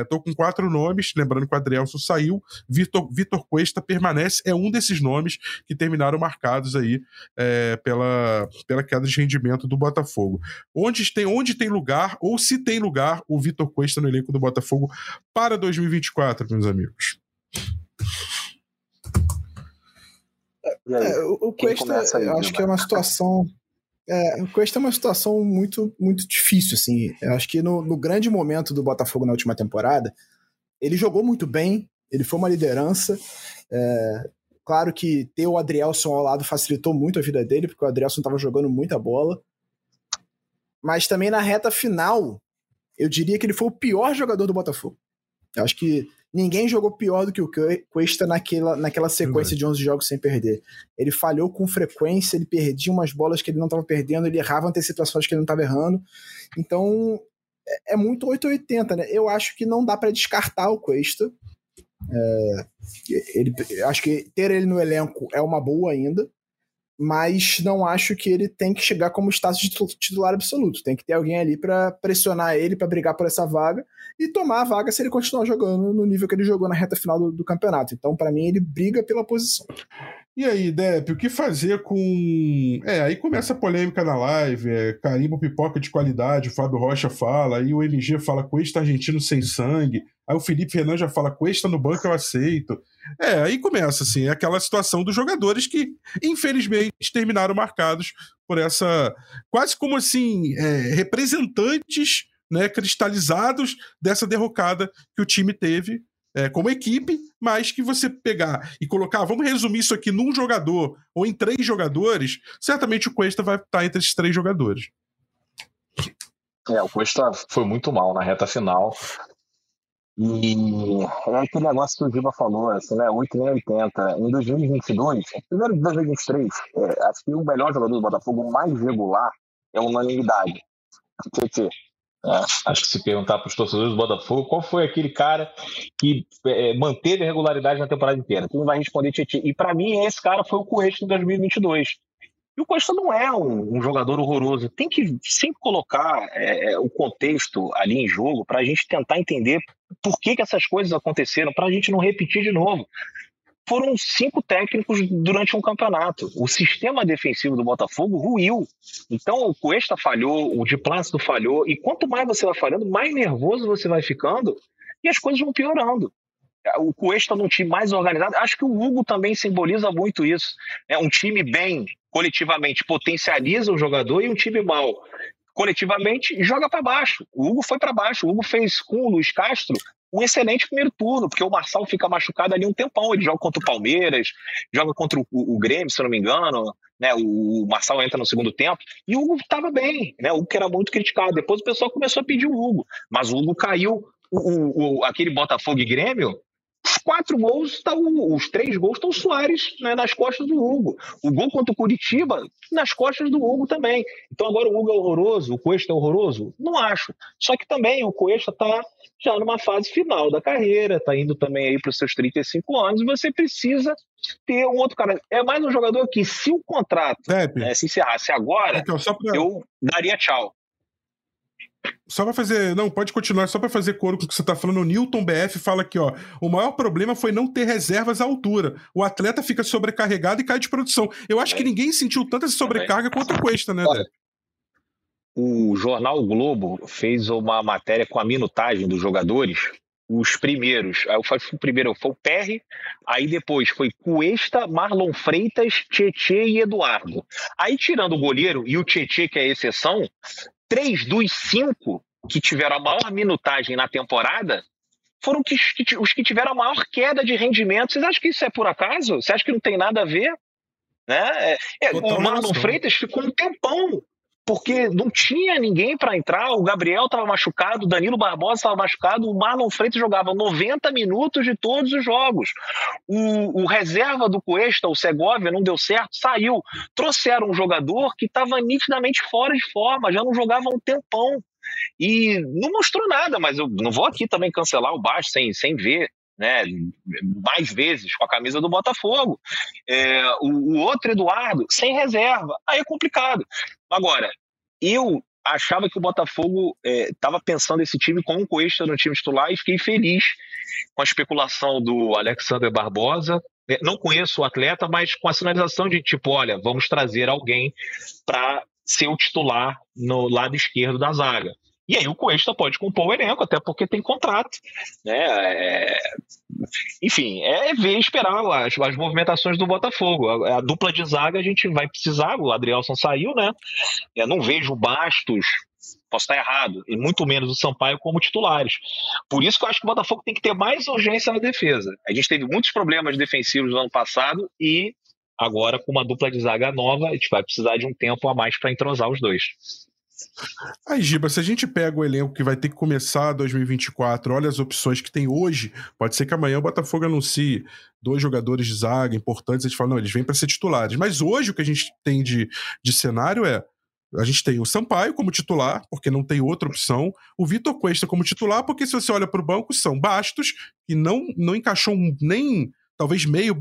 Estou é, com quatro nomes, lembrando que o Adrielson saiu, Vitor, Vitor Cuesta permanece, é um desses nomes que terminaram marcados aí é, pela, pela queda de rendimento do Botafogo. Onde tem, onde tem lugar, ou se tem lugar, o Vitor Cuesta no elenco do Botafogo para 2024, meus amigos? É, o Cuesta, eu acho que é uma situação. É, o Cuesta é uma situação muito, muito difícil, assim. Eu acho que no, no, grande momento do Botafogo na última temporada, ele jogou muito bem, ele foi uma liderança. É, claro que ter o Adrielson ao lado facilitou muito a vida dele, porque o Adrielson estava jogando muita bola. Mas também na reta final, eu diria que ele foi o pior jogador do Botafogo. Eu acho que ninguém jogou pior do que o Cuesta naquela, naquela sequência de 11 jogos sem perder. Ele falhou com frequência, ele perdia umas bolas que ele não estava perdendo, ele errava antecipações que ele não estava errando. Então, é, é muito 880, né? Eu acho que não dá para descartar o Cuesta. É, ele, acho que ter ele no elenco é uma boa ainda mas não acho que ele tem que chegar como status de titular absoluto. Tem que ter alguém ali para pressionar ele, para brigar por essa vaga e tomar a vaga se ele continuar jogando no nível que ele jogou na reta final do, do campeonato. Então, para mim, ele briga pela posição. E aí, Depp, o que fazer com. É, aí começa a polêmica na live, é, carimbo pipoca de qualidade, o Fábio Rocha fala, aí o MG fala Cuesta argentino sem sangue, aí o Felipe Renan já fala Cuesta no banco eu aceito. É, aí começa, assim, é aquela situação dos jogadores que, infelizmente, terminaram marcados por essa. quase como assim, é, representantes né, cristalizados dessa derrocada que o time teve é, como equipe, mas que você pegar e colocar, vamos resumir isso aqui num jogador ou em três jogadores, certamente o Cuesta vai estar entre esses três jogadores. É, o Cuesta foi muito mal na reta final. E é aquele negócio que o Giba falou, assim, né? 8 nem 80. Em 2022, primeiro de 2023, é, acho que o melhor jogador do Botafogo mais regular é unanimidade. Tietê. É, acho que se perguntar para os torcedores do Botafogo qual foi aquele cara que é, manteve a regularidade na temporada inteira, não vai responder. E para mim, esse cara foi o Cuesta em 2022. E o Costa não é um, um, jogador horroroso. Tem que sempre colocar é, é o contexto ali em jogo para a gente tentar entender por que, que essas coisas aconteceram, para a gente não repetir de novo foram cinco técnicos durante um campeonato. O sistema defensivo do Botafogo ruiu. Então o Cuesta falhou, o de Plácido falhou, e quanto mais você vai falhando, mais nervoso você vai ficando e as coisas vão piorando. O Cuesta num time mais organizado, acho que o Hugo também simboliza muito isso. É um time bem, coletivamente, potencializa o jogador e um time mal coletivamente joga para baixo. O Hugo foi para baixo. O Hugo fez com o Luiz Castro um excelente primeiro turno, porque o Marçal fica machucado ali um tempão. Ele joga contra o Palmeiras, joga contra o, o Grêmio, se eu não me engano. Né, o, o Marçal entra no segundo tempo. E o Hugo estava bem, né, o Hugo que era muito criticado. Depois o pessoal começou a pedir o Hugo. Mas o Hugo caiu. O, o, aquele Botafogo e Grêmio, os quatro gols, tá, os três gols estão Soares né, nas costas do Hugo. O gol contra o Curitiba, nas costas do Hugo também. Então agora o Hugo é horroroso, o Cuesta é horroroso? Não acho. Só que também o Cuesta está já numa fase final da carreira, está indo também aí para os seus 35 anos, e você precisa ter um outro cara. É mais um jogador que, se o contrato né, se encerrasse agora, então, pra... eu daria tchau. Só para fazer. Não, pode continuar, só para fazer coro com o que você tá falando. O Newton BF fala aqui, ó. O maior problema foi não ter reservas à altura. O atleta fica sobrecarregado e cai de produção. Eu acho que ninguém sentiu tanta sobrecarga quanto o Cuesta, né, Olha, o jornal Globo fez uma matéria com a minutagem dos jogadores. Os primeiros, aí o primeiro foi o Perry, aí depois foi Cuesta, Marlon Freitas, Tietê e Eduardo. Aí tirando o goleiro e o Tietê, que é a exceção, três dos cinco que tiveram a maior minutagem na temporada foram os que tiveram a maior queda de rendimento. Vocês acham que isso é por acaso? Você acha que não tem nada a ver? Né? É, o Marlon Freitas ficou um tempão porque não tinha ninguém para entrar. O Gabriel estava machucado, o Danilo Barbosa estava machucado, o Marlon Freitas jogava 90 minutos de todos os jogos. O, o reserva do Cuesta, o Segovia, não deu certo, saiu. Trouxeram um jogador que estava nitidamente fora de forma, já não jogava há um tempão. E não mostrou nada, mas eu não vou aqui também cancelar o baixo sem, sem ver né, mais vezes com a camisa do Botafogo. É, o, o, outro Eduardo, sem reserva. Aí é complicado. Agora, eu achava que o Botafogo estava é, pensando esse time com o Cuesta no time titular e fiquei feliz com a especulação do Alexander Barbosa. É, não conheço o atleta, mas com a sinalização de tipo, olha, vamos trazer alguém para ser o titular no lado esquerdo da zaga. E aí o Cuesta pode compor o elenco, até porque tem contrato. Né? É... Enfim, é ver esperar as, as movimentações do Botafogo. A, a, dupla de zaga a gente vai precisar, o Adrielson saiu, né? Eu não vejo Bastos, posso estar errado, e muito menos o Sampaio como titulares. Por isso que eu acho que o Botafogo tem que ter mais urgência na defesa. A gente teve muitos problemas defensivos no ano passado e agora com uma dupla de zaga nova, a gente vai precisar de um tempo a mais para entrosar os dois. Aí, Giba, se a gente pega o elenco que vai ter que começar 2024, olha as opções que tem hoje, pode ser que amanhã o Botafogo anuncie dois jogadores de zaga importantes, a gente fala, não, eles vêm para ser titulares. Mas hoje o que a gente tem de, de cenário é a gente tem o Sampaio como titular, porque não tem outra opção. O Vitor Cuesta como titular, porque se você olha para o banco, são Bastos, que não, não encaixou nem talvez meio,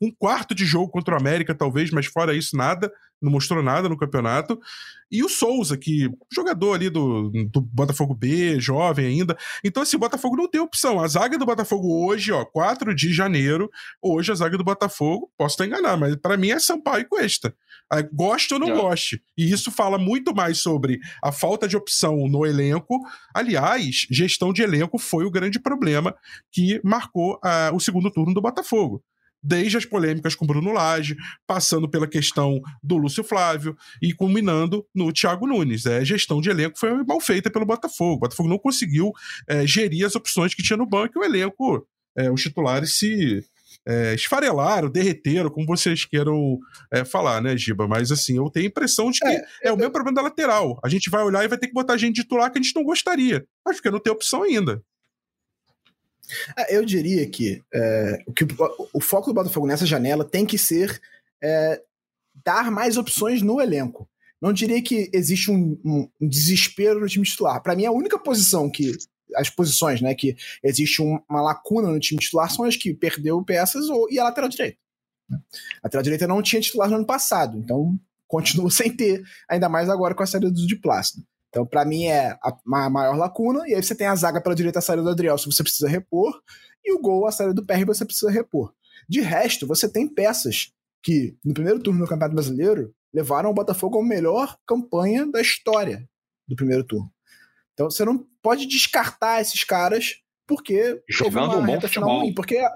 um quarto de jogo contra o América, talvez, mas fora isso, nada, não mostrou nada no campeonato. E o Souza, que jogador ali do, do Botafogo B, jovem ainda. Então, assim, o Botafogo não tem opção. A zaga do Botafogo hoje, ó, 4 de janeiro, hoje a zaga do Botafogo, posso estar enganado, mas para mim é Sampaio e Cuesta. Goste ou não goste. E isso fala muito mais sobre a falta de opção no elenco. Aliás, gestão de elenco foi o grande problema que marcou uh, o segundo turno do Botafogo desde as polêmicas com Bruno Lage, passando pela questão do Lúcio Flávio e culminando no Thiago Nunes. É, a gestão de elenco foi mal feita pelo Botafogo. O Botafogo não conseguiu é, gerir as opções que tinha no banco e o elenco, é, os titulares se é, esfarelaram, derreteram, como vocês queiram é, falar, né, Giba? Mas assim, eu tenho a impressão de que é, é o mesmo problema da lateral. A gente vai olhar e vai ter que botar gente titular que a gente não gostaria. Mas porque não tem opção ainda. É, eu diria que, é, o, que o, foco do Botafogo nessa janela tem que ser é, dar mais opções no elenco. Não diria que existe um, um, um desespero no time titular. Para mim, a única posição que. As posições, né? Que existe um, uma lacuna no time titular são as que perdeu peças ou, e a lateral direita. Né? A lateral direita não tinha titular no ano passado, então continua sem ter, ainda mais agora com a saída do de Plácido. Então, para mim, é a, maior lacuna. E aí você tem a zaga pela direita, a saída do Adriel, se você precisa repor, e o gol, a saída do PR, você precisa repor. De resto, você tem peças que, no primeiro turno do Campeonato Brasileiro, levaram o Botafogo a melhor campanha da história do primeiro turno. Então, você não pode descartar esses caras porque jogando um bom futebol. Ruim, porque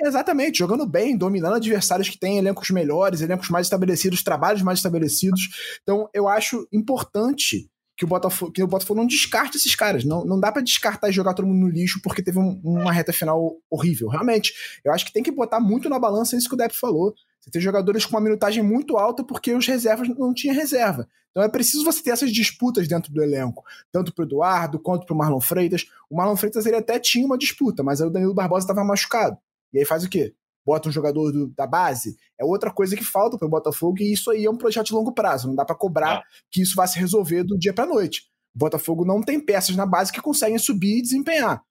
Exatamente, jogando bem, dominando adversários que têm elencos melhores, elencos mais estabelecidos, trabalhos mais estabelecidos. Então, eu acho importante que o Botafogo, que o Botafogo não descarte esses caras. Não, não dá para descartar e jogar todo mundo no lixo porque teve um, uma reta final horrível. Realmente, eu acho que tem que botar muito na balança isso que o Depp falou. Você tem jogadores com uma minutagem muito alta porque os reservas não tinham reserva. Então é preciso você ter essas disputas dentro do elenco, tanto pro Eduardo quanto pro Marlon Freitas. O Marlon Freitas ele até tinha uma disputa, mas aí o Danilo Barbosa estava machucado. E aí faz o quê? Bota um jogador do, da base, é outra coisa que falta para o Botafogo e isso aí é um projeto de longo prazo. Não dá para cobrar ah. que isso vá se resolver do dia para noite. O Botafogo não tem peças na base que conseguem subir e desempenhar.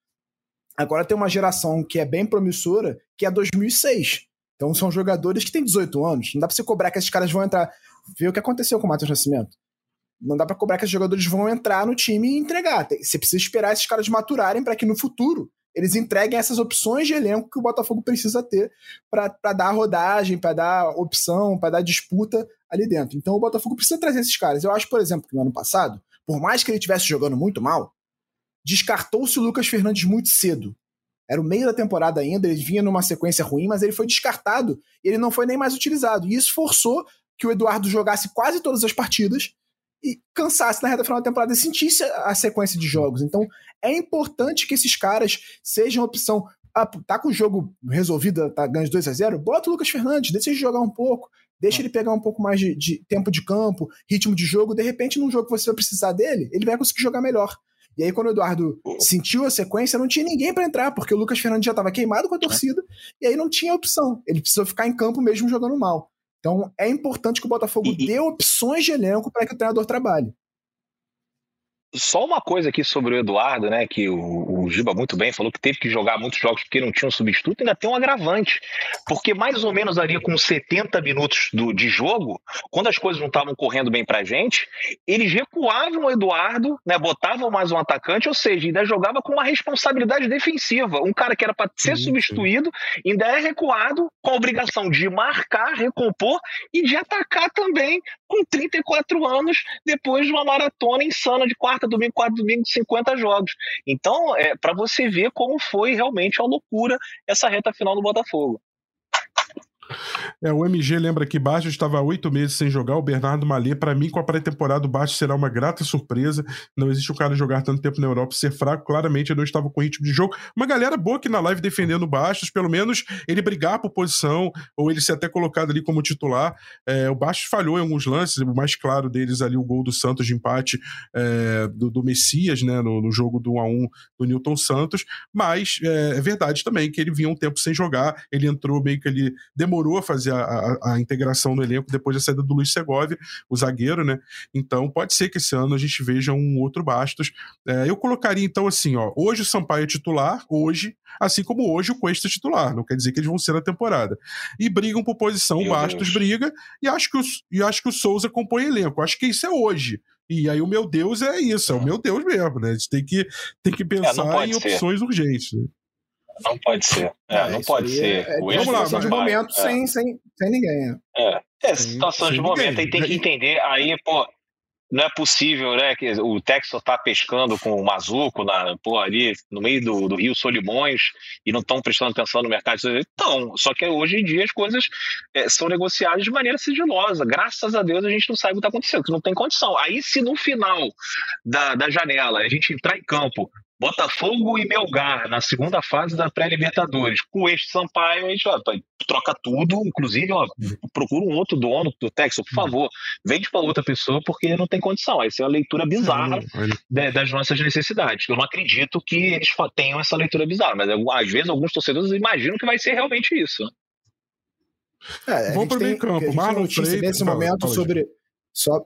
Agora tem uma geração que é bem promissora, que é 2006. Então são jogadores que têm 18 anos. Não dá para você cobrar que esses caras vão entrar. Ver o que aconteceu com o Matheus Nascimento. Não dá para cobrar que esses jogadores vão entrar no time e entregar. Você precisa esperar esses caras maturarem para que no futuro eles entreguem essas opções de elenco que o Botafogo precisa ter para dar rodagem, para dar opção, para dar disputa ali dentro. Então o Botafogo precisa trazer esses caras. Eu acho, por exemplo, que no ano passado, por mais que ele estivesse jogando muito mal, descartou-se o Lucas Fernandes muito cedo. Era o meio da temporada ainda, ele vinha numa sequência ruim, mas ele foi descartado e ele não foi nem mais utilizado. E isso forçou que o Eduardo jogasse quase todas as partidas e cansasse na reta final da temporada e sentisse a sequência de jogos. Então, é importante que esses caras sejam opção ah, tá com o jogo resolvido, tá ganhando 2 a 0 bota o Lucas Fernandes, deixa ele jogar um pouco, deixa ele pegar um pouco mais de, de tempo de campo, ritmo de jogo, de repente num jogo que você vai precisar dele, ele vai conseguir jogar melhor. E aí, quando o Eduardo sentiu a sequência, não tinha ninguém para entrar, porque o Lucas Fernandes já estava queimado com a torcida, e aí não tinha opção. Ele precisou ficar em campo mesmo jogando mal. Então, é importante que o Botafogo dê opções de elenco para que o treinador trabalhe. Só uma coisa aqui sobre o Eduardo, né? Que o, o, Giba muito bem falou que teve que jogar muitos jogos porque não tinha um substituto, ainda tem um agravante. Porque mais ou menos ali com 70 minutos do, de jogo, quando as coisas não estavam correndo bem pra gente, eles recuavam o Eduardo, né? Botavam mais um atacante, ou seja, ainda jogava com uma responsabilidade defensiva. Um cara que era para ser substituído, ainda é recuado com a obrigação de marcar, recompor e de atacar também com 34 anos depois de uma maratona insana de quarta, domingo, quarta, domingo, 50 jogos. Então, é para você ver como foi realmente a loucura essa reta final do Botafogo. É, o MG lembra que Baixo estava há oito meses sem jogar. O Bernardo Malê, para mim, com a pré-temporada, o Baixo será uma grata surpresa. Não existe um cara jogar tanto tempo na Europa ser fraco. Claramente, ele não estava com ritmo de jogo. Uma galera boa aqui na live defendendo o Bastos, pelo menos ele brigar por posição, ou ele ser até colocado ali como titular. É, o Bastos falhou em alguns lances, o mais claro deles ali, o gol do Santos de empate é, do, do, Messias, né, no, no, jogo do 1x1 do Newton Santos. Mas é, é verdade também que ele vinha um tempo sem jogar. Ele entrou meio que ele demorou a fazer a, a, a, integração no elenco depois da saída do Luiz Segovia, o zagueiro, né? Então pode ser que esse ano a gente veja um outro Bastos. É, eu colocaria então assim, ó, hoje o Sampaio é titular, hoje, assim como hoje o Cuesta é titular, não quer dizer que eles vão ser na temporada. E brigam por posição, o Bastos Deus. briga, e acho, que o, e acho que o Souza compõe elenco. Acho que isso é hoje. E aí o meu Deus é isso, é o meu Deus mesmo, né? A gente tem que, tem que é, pensar é, em opções urgentes. Né? Não pode ser. É, é não pode ser. É, é, vamos lá, situação de momento é. sem, sem, sem ninguém. É, é situação de momento. Aí tem que entender. Aí, pô, não é possível, né? Que o Texas tá pescando com o Mazuco na, pô, ali no meio do, do Rio Solimões e não estão prestando atenção no mercado. Então, só que hoje em dia as coisas é, são negociadas de maneira sigilosa. Graças a Deus a gente não sabe o que está acontecendo, que não tem condição. Aí, se no final da, da janela a gente entrar em campo Botafogo e Melgar na segunda fase da pré-Libertadores. Com este Sampaio, a gente ó, troca tudo, inclusive ó, procura um outro dono do Texas, por favor, vende para outra pessoa porque não tem condição. Essa é uma leitura bizarra das nossas necessidades. Eu não acredito que eles tenham essa leitura bizarra, mas às vezes alguns torcedores imaginam que vai ser realmente isso. É, Vamos para o meio campo. Marlon Freitas. Nesse momento sobre. Só,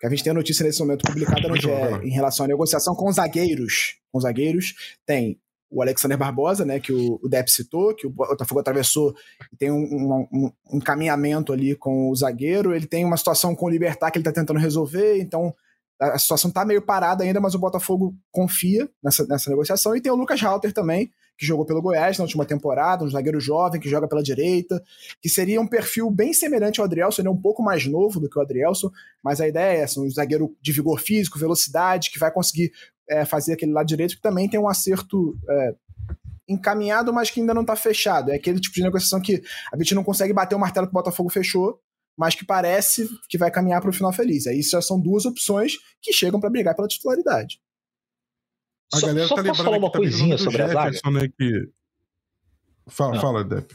que a gente tem a notícia nesse momento publicada no GE em relação à negociação com zagueiros. Com zagueiros, tem o Alexander Barbosa, né, que o, o Depp citou, que o Botafogo atravessou e tem um, um, um, encaminhamento ali com o zagueiro. Ele tem uma situação com o Libertar que ele está tentando resolver, então a situação está meio parada ainda, mas o Botafogo confia nessa, nessa negociação. E tem o Lucas Halter também, que jogou pelo Goiás na última temporada, um zagueiro jovem que joga pela direita, que seria um perfil bem semelhante ao Adrielson, ele é um pouco mais novo do que o Adrielson, mas a ideia é essa, um zagueiro de vigor físico, velocidade, que vai conseguir é, fazer aquele lado direito, que também tem um acerto é, encaminhado, mas que ainda não está fechado. É aquele tipo de negociação que a gente não consegue bater o martelo que o Botafogo fechou, mas que parece que vai caminhar para o final feliz. Aí já são duas opções que chegam para brigar pela titularidade. A só, galera só tá posso falar uma coisinha sobre a zaga? Né, que... Fala, Não. fala, Depp.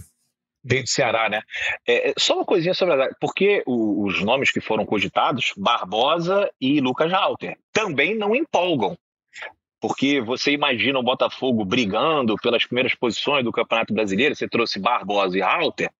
Veio do Ceará, né? É, é, só uma coisinha sobre a zaga, porque os nomes que foram cogitados, Barbosa e Lucas Halter, também não empolgam. Porque você imagina o Botafogo brigando pelas primeiras posições do Campeonato Brasileiro, você trouxe Barbosa e Halter,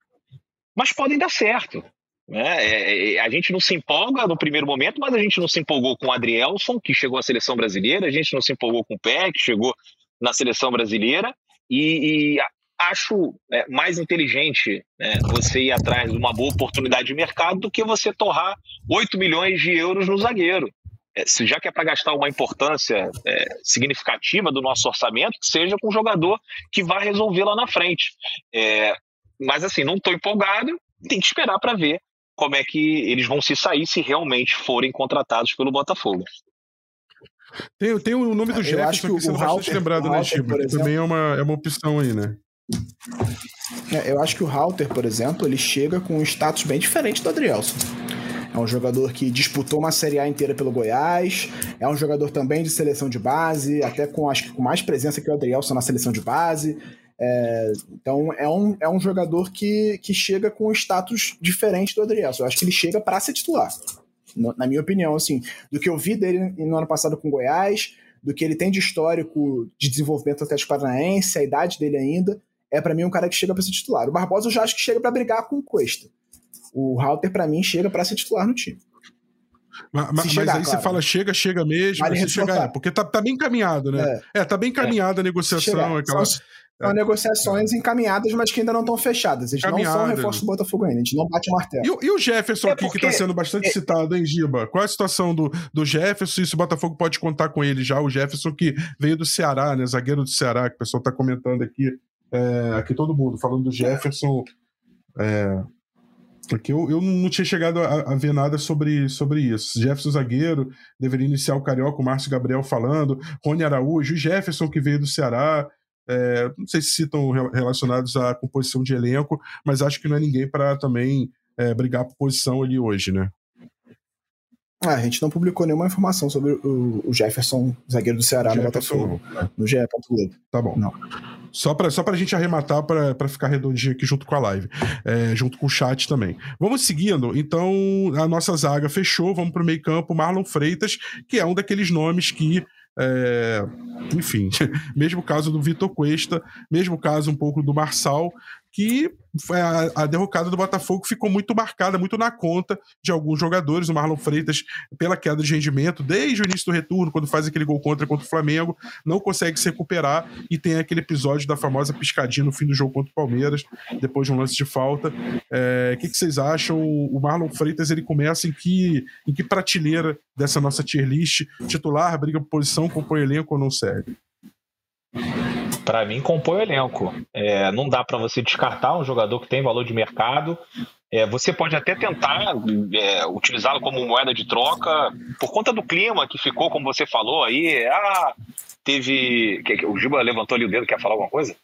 mas podem dar certo. Né? É, é, a gente não se empolga no primeiro momento, mas a gente não se empolgou com o Adrielson, que chegou à seleção brasileira, a gente não se empolgou com o Pé, que chegou na seleção brasileira, e, e acho é, mais inteligente né, você ir atrás de uma boa oportunidade de mercado do que você torrar 8 milhões de euros no zagueiro. É, se já que é para gastar uma importância é, significativa do nosso orçamento, que seja com um jogador que vá resolver lá na frente. É, mas assim, não estou empolgado, tem que esperar para ver como é que eles vão se sair se realmente forem contratados pelo Botafogo. Tem, tem o nome do Jefferson que, que você não bastante lembrado, né, Chico? Que também é uma, é uma opção aí, né? É, eu acho que o Halter, por exemplo, ele chega com um status bem diferente do Adrielson. É um jogador que disputou uma Série A inteira pelo Goiás. É um jogador também de seleção de base, até com acho que com mais presença que o Adrielson na seleção de base. É, então é um, é um jogador que, que chega com um status diferente do Adrielson. Eu acho que ele chega para ser titular. No, na minha opinião, assim, do que eu vi dele no ano passado com Goiás, do que ele tem de histórico de desenvolvimento Atlético Paranaense, a idade dele ainda, é para mim um cara que chega para ser titular. O Barbosa eu já acho que chega para brigar com o Cuesta. O Halter, para mim, chega para ser titular no time. Mas, mas chegar, aí claro. você fala chega, chega mesmo, vale chegar, porque tá, tá bem encaminhado, né? É, é tá bem encaminhada é. a negociação. Aquela, são, é. negociações encaminhadas, mas que ainda não estão fechadas. Eles não são reforço do Botafogo ainda, a gente não bate o martelo. E, e o Jefferson é aqui, que está sendo bastante é... citado, hein, Giba? Qual é a situação do, do Jefferson e se o Botafogo pode contar com ele já? O Jefferson que veio do Ceará, né? Zagueiro do Ceará, que o pessoal está comentando aqui. É, aqui todo mundo, falando do Jefferson. É, porque eu, eu não tinha chegado a, a, ver nada sobre, sobre isso. Jefferson zagueiro, deveria iniciar o Carioca, o Márcio Gabriel falando, Rony Araújo, o Jefferson que veio do Ceará. É, não sei se estão relacionados à composição de elenco, mas acho que não é ninguém para também é, brigar por posição ali hoje, né? Ah, a gente não publicou nenhuma informação sobre o, o Jefferson, zagueiro do Ceará, no Botafogo, né? no GE. Tá bom. Não. Só para só a gente arrematar para ficar redondinho aqui junto com a live, é, junto com o chat também. Vamos seguindo, então a nossa zaga fechou, vamos para o meio campo, Marlon Freitas, que é um daqueles nomes que é, enfim, mesmo caso do Vitor Cuesta, mesmo caso um pouco do Marçal, que a, a, derrocada do Botafogo ficou muito marcada, muito na conta de alguns jogadores. O Marlon Freitas, pela queda de rendimento, desde o início do retorno, quando faz aquele gol contra contra o Flamengo, não consegue se recuperar e tem aquele episódio da famosa piscadinha no fim do jogo contra o Palmeiras, depois de um lance de falta. É, o que, que, vocês acham? O Marlon Freitas ele começa em que, em que prateleira dessa nossa tier list? Titular, briga por posição, compõe elenco ou não serve? Para mim, compõe o elenco. É, não dá para você descartar um jogador que tem valor de mercado. É, você pode até tentar é, utilizá-lo como moeda de troca por conta do clima que ficou, como você falou aí. Ah, teve. O Giba levantou ali o dedo, quer falar alguma coisa?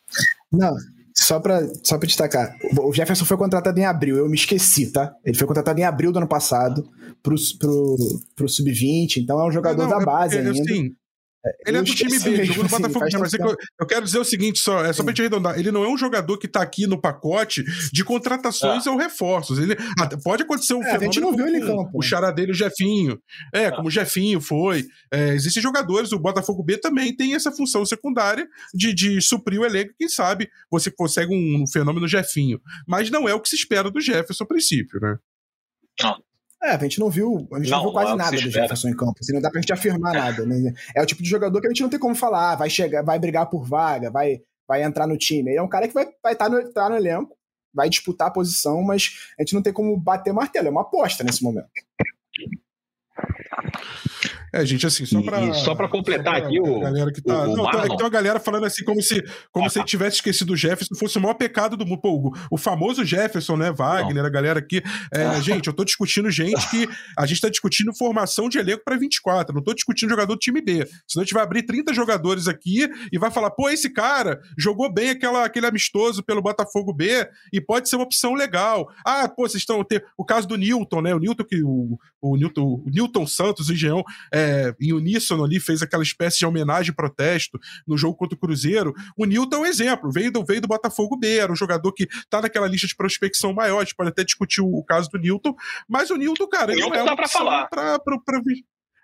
Não, só para só pra destacar, o Jefferson foi contratado em abril, eu me esqueci, tá? Ele foi contratado em abril do ano passado pro, pro, pro Sub-20, então é um jogador não, da é base é, ainda. Assim, ele é do time B, jogou no Botafogo. Assim, mas é eu, eu, quero dizer o seguinte, só, é só pra te arredondar. Ele não é um jogador que tá aqui no pacote de contratações ah. ou reforços. Ele, ah, pode acontecer um é, fenômeno. A gente não viu ele em campo. O né? xará dele, o Jefinho. É, ah. como o Jefinho foi. É, existem jogadores, o Botafogo B também tem essa função secundária de, de suprir o elenco. Quem sabe você consegue um, um fenômeno Jefinho. Mas não é o que se espera do Jefferson a princípio, né? Não. É, a gente não viu, a gente não, não viu quase nada do Jefferson em campo. Assim, não dá pra gente afirmar nada. Né? É o tipo de jogador que a gente não tem como falar, ah, vai chegar, vai brigar por vaga, vai, vai entrar no time. Ele é um cara que vai estar vai tá no, tá no elenco, vai disputar a posição, mas a gente não tem como bater martelo. É uma aposta nesse momento. É, gente, assim, só pra. E só pra completar só pra aqui o. Galera que tá. O, o não, tá, é que tem uma galera falando assim, como se, como ah, se ele tivesse esquecido o Jefferson, fosse o maior pecado do mundo. Pô, o, famoso Jefferson, né? Wagner, não. a galera aqui. É, ah. Gente, eu tô discutindo gente que. A gente tá discutindo formação de elenco pra 24. Não tô discutindo jogador do time B. Senão a gente vai abrir 30 jogadores aqui e vai falar, pô, esse cara jogou bem aquela, aquele amistoso pelo Botafogo B e pode ser uma opção legal. Ah, pô, vocês estão. O caso do Newton, né? O Newton que. O, o Newton, o Newton Santos, o Engenhão, é, em uníssono ali, fez aquela espécie de homenagem protesto no jogo contra o Cruzeiro. O Newton é um exemplo, veio do, veio do Botafogo B, era um jogador que tá naquela lista de prospecção maior, a gente pode até discutir o, o caso do Newton, mas o Newton, cara, ele não é uma pra falar. Pra, pra, pra...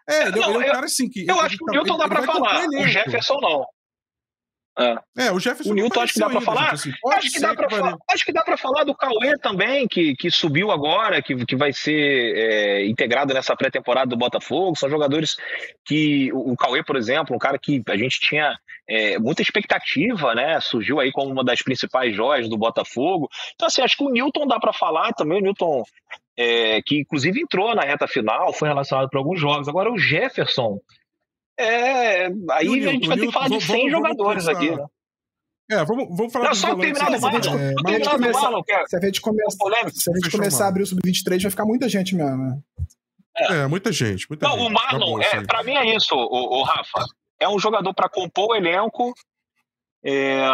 É, é, ele, não, ele é um cara assim que. Eu acho que o Newton dá pra falar, o Jefferson não. É. é, o Jefferson. O Newton acho que dá para falar. Assim, acho, que dá pra falar acho que dá para falar do Cauê também, que, que subiu agora, que, que vai ser é, integrado nessa pré-temporada do Botafogo. São jogadores que. O, o Cauê, por exemplo, um cara que a gente tinha é, muita expectativa, né? Surgiu aí como uma das principais joias do Botafogo. Então, assim, acho que o Newton dá para falar também. O Newton, é, que inclusive entrou na reta final, foi relacionado para alguns jogos. Agora, o Jefferson. É, aí Newton, a gente vai ter que falar de 100 jogadores aqui, né? É, vamos, vamos falar não, só terminar do Marlon. É, se a gente, começa, se a gente começar a abrir o Sub-23, vai ficar muita gente mesmo, né? É, é muita gente. Muita não, gente. o Marlon, é, pra mim é isso, o, o Rafa. É um jogador para compor o elenco, é,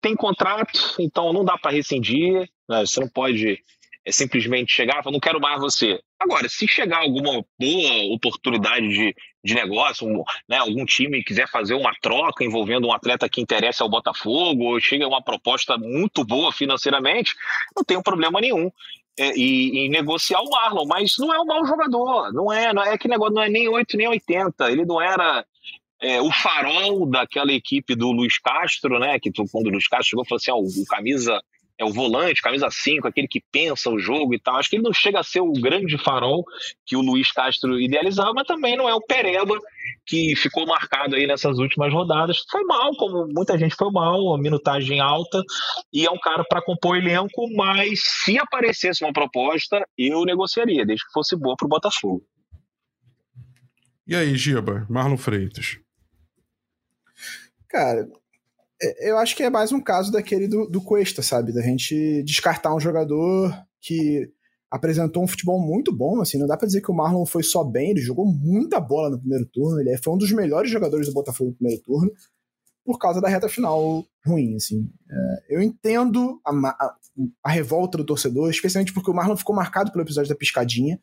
tem contrato, então não dá para rescindir, né? você não pode é simplesmente chegar e falar, não quero mais você. Agora, se chegar alguma boa oportunidade de, de negócio, um, né, algum time quiser fazer uma troca envolvendo um atleta que interessa ao Botafogo, ou chega uma proposta muito boa financeiramente, não tem problema nenhum. É, e, e, negociar o Marlon, mas não é um mau jogador, não é, não é que negócio não é nem 8 nem 80, ele não era é, o farol daquela equipe do Luiz Castro, né? Que quando o Luiz Castro chegou, falou assim: ó, o camisa é o volante, camisa 5, aquele que pensa o jogo e tal. Acho que ele não chega a ser o grande farol que o Luiz Castro idealizava, mas também não é o Pereba que ficou marcado aí nessas últimas rodadas. Foi mal, como muita gente foi mal, a minutagem alta, e é um cara para compor elenco, mas se aparecesse uma proposta, eu negociaria, desde que fosse boa para o Botafogo. E aí, Giba, Marlon Freitas? Cara, eu acho que é mais um caso daquele do, do Cuesta, sabe? Da gente descartar um jogador que apresentou um futebol muito bom, assim, não dá para dizer que o Marlon foi só bem, ele jogou muita bola no primeiro turno, ele foi um dos melhores jogadores do Botafogo no primeiro turno, por causa da reta final ruim, assim. É, eu entendo a, a, a, revolta do torcedor, especialmente porque o Marlon ficou marcado pelo episódio da piscadinha,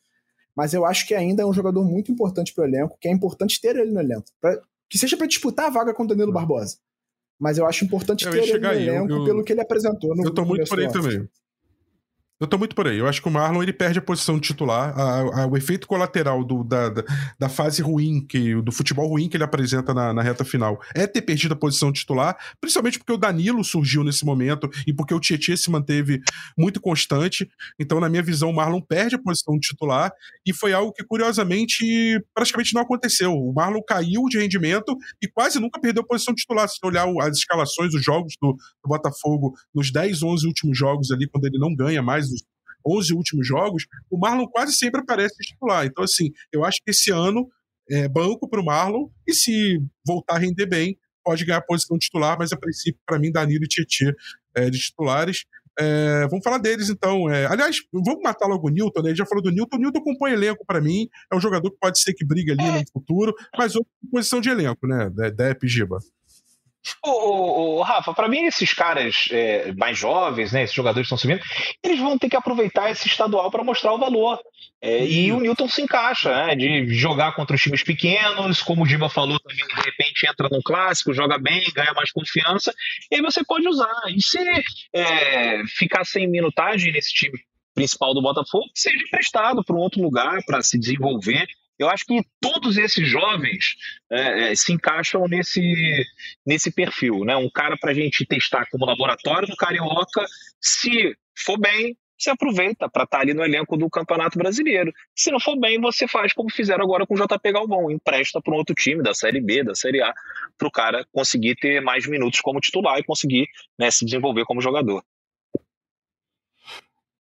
mas eu acho que ainda é um jogador muito importante pro elenco, que é importante ter ele no elenco, pra, que seja para disputar a vaga com o Danilo Barbosa. Mas eu acho importante eu ter ele no elenco eu, pelo que ele apresentou no Eu tô muito por aí também. Eu tô muito por aí. Eu acho que o Marlon ele perde a posição de titular. A, a, o efeito colateral do, da, da, da, fase ruim, que, do futebol ruim que ele apresenta na, na, reta final, é ter perdido a posição de titular, principalmente porque o Danilo surgiu nesse momento e porque o Tietchan se manteve muito constante. Então, na minha visão, o Marlon perde a posição de titular e foi algo que, curiosamente, praticamente não aconteceu. O Marlon caiu de rendimento e quase nunca perdeu a posição de titular. Se olhar as escalações, os jogos do, do Botafogo nos 10, 11 últimos jogos ali, quando ele não ganha mais 11 últimos jogos, o Marlon quase sempre aparece titular. Então, assim, eu acho que esse ano é banco para o Marlon e se voltar a render bem, pode ganhar a posição titular, mas a princípio, para mim, Danilo e Tietchan é, de titulares. É, vamos falar deles então. É, aliás, vamos matar logo o Newton, né? Ele já falou do Newton. O Newton compõe elenco para mim. É um jogador que pode ser que briga ali no futuro, mas outra posição de elenco, né? Dep Giba. Ô, ô, ô, Rafa, para mim esses caras é, mais jovens, né, esses jogadores que estão subindo, eles vão ter que aproveitar esse estadual para mostrar o valor. É, e o Newton se encaixa, né, de jogar contra os times pequenos, como o Diba falou também, de repente entra no clássico, joga bem, ganha mais confiança, e aí você pode usar. E se é, ficar sem minutagem nesse time principal do Botafogo, seja emprestado para um outro lugar para se desenvolver eu acho que todos esses jovens é, é, se encaixam nesse, nesse perfil. Né? Um cara para a gente testar como laboratório no Carioca, se for bem, você aproveita para estar tá ali no elenco do Campeonato Brasileiro. Se não for bem, você faz como fizeram agora com o JP Galvão, empresta para um outro time da Série B, da Série A, para o cara conseguir ter mais minutos como titular e conseguir né, se desenvolver como jogador.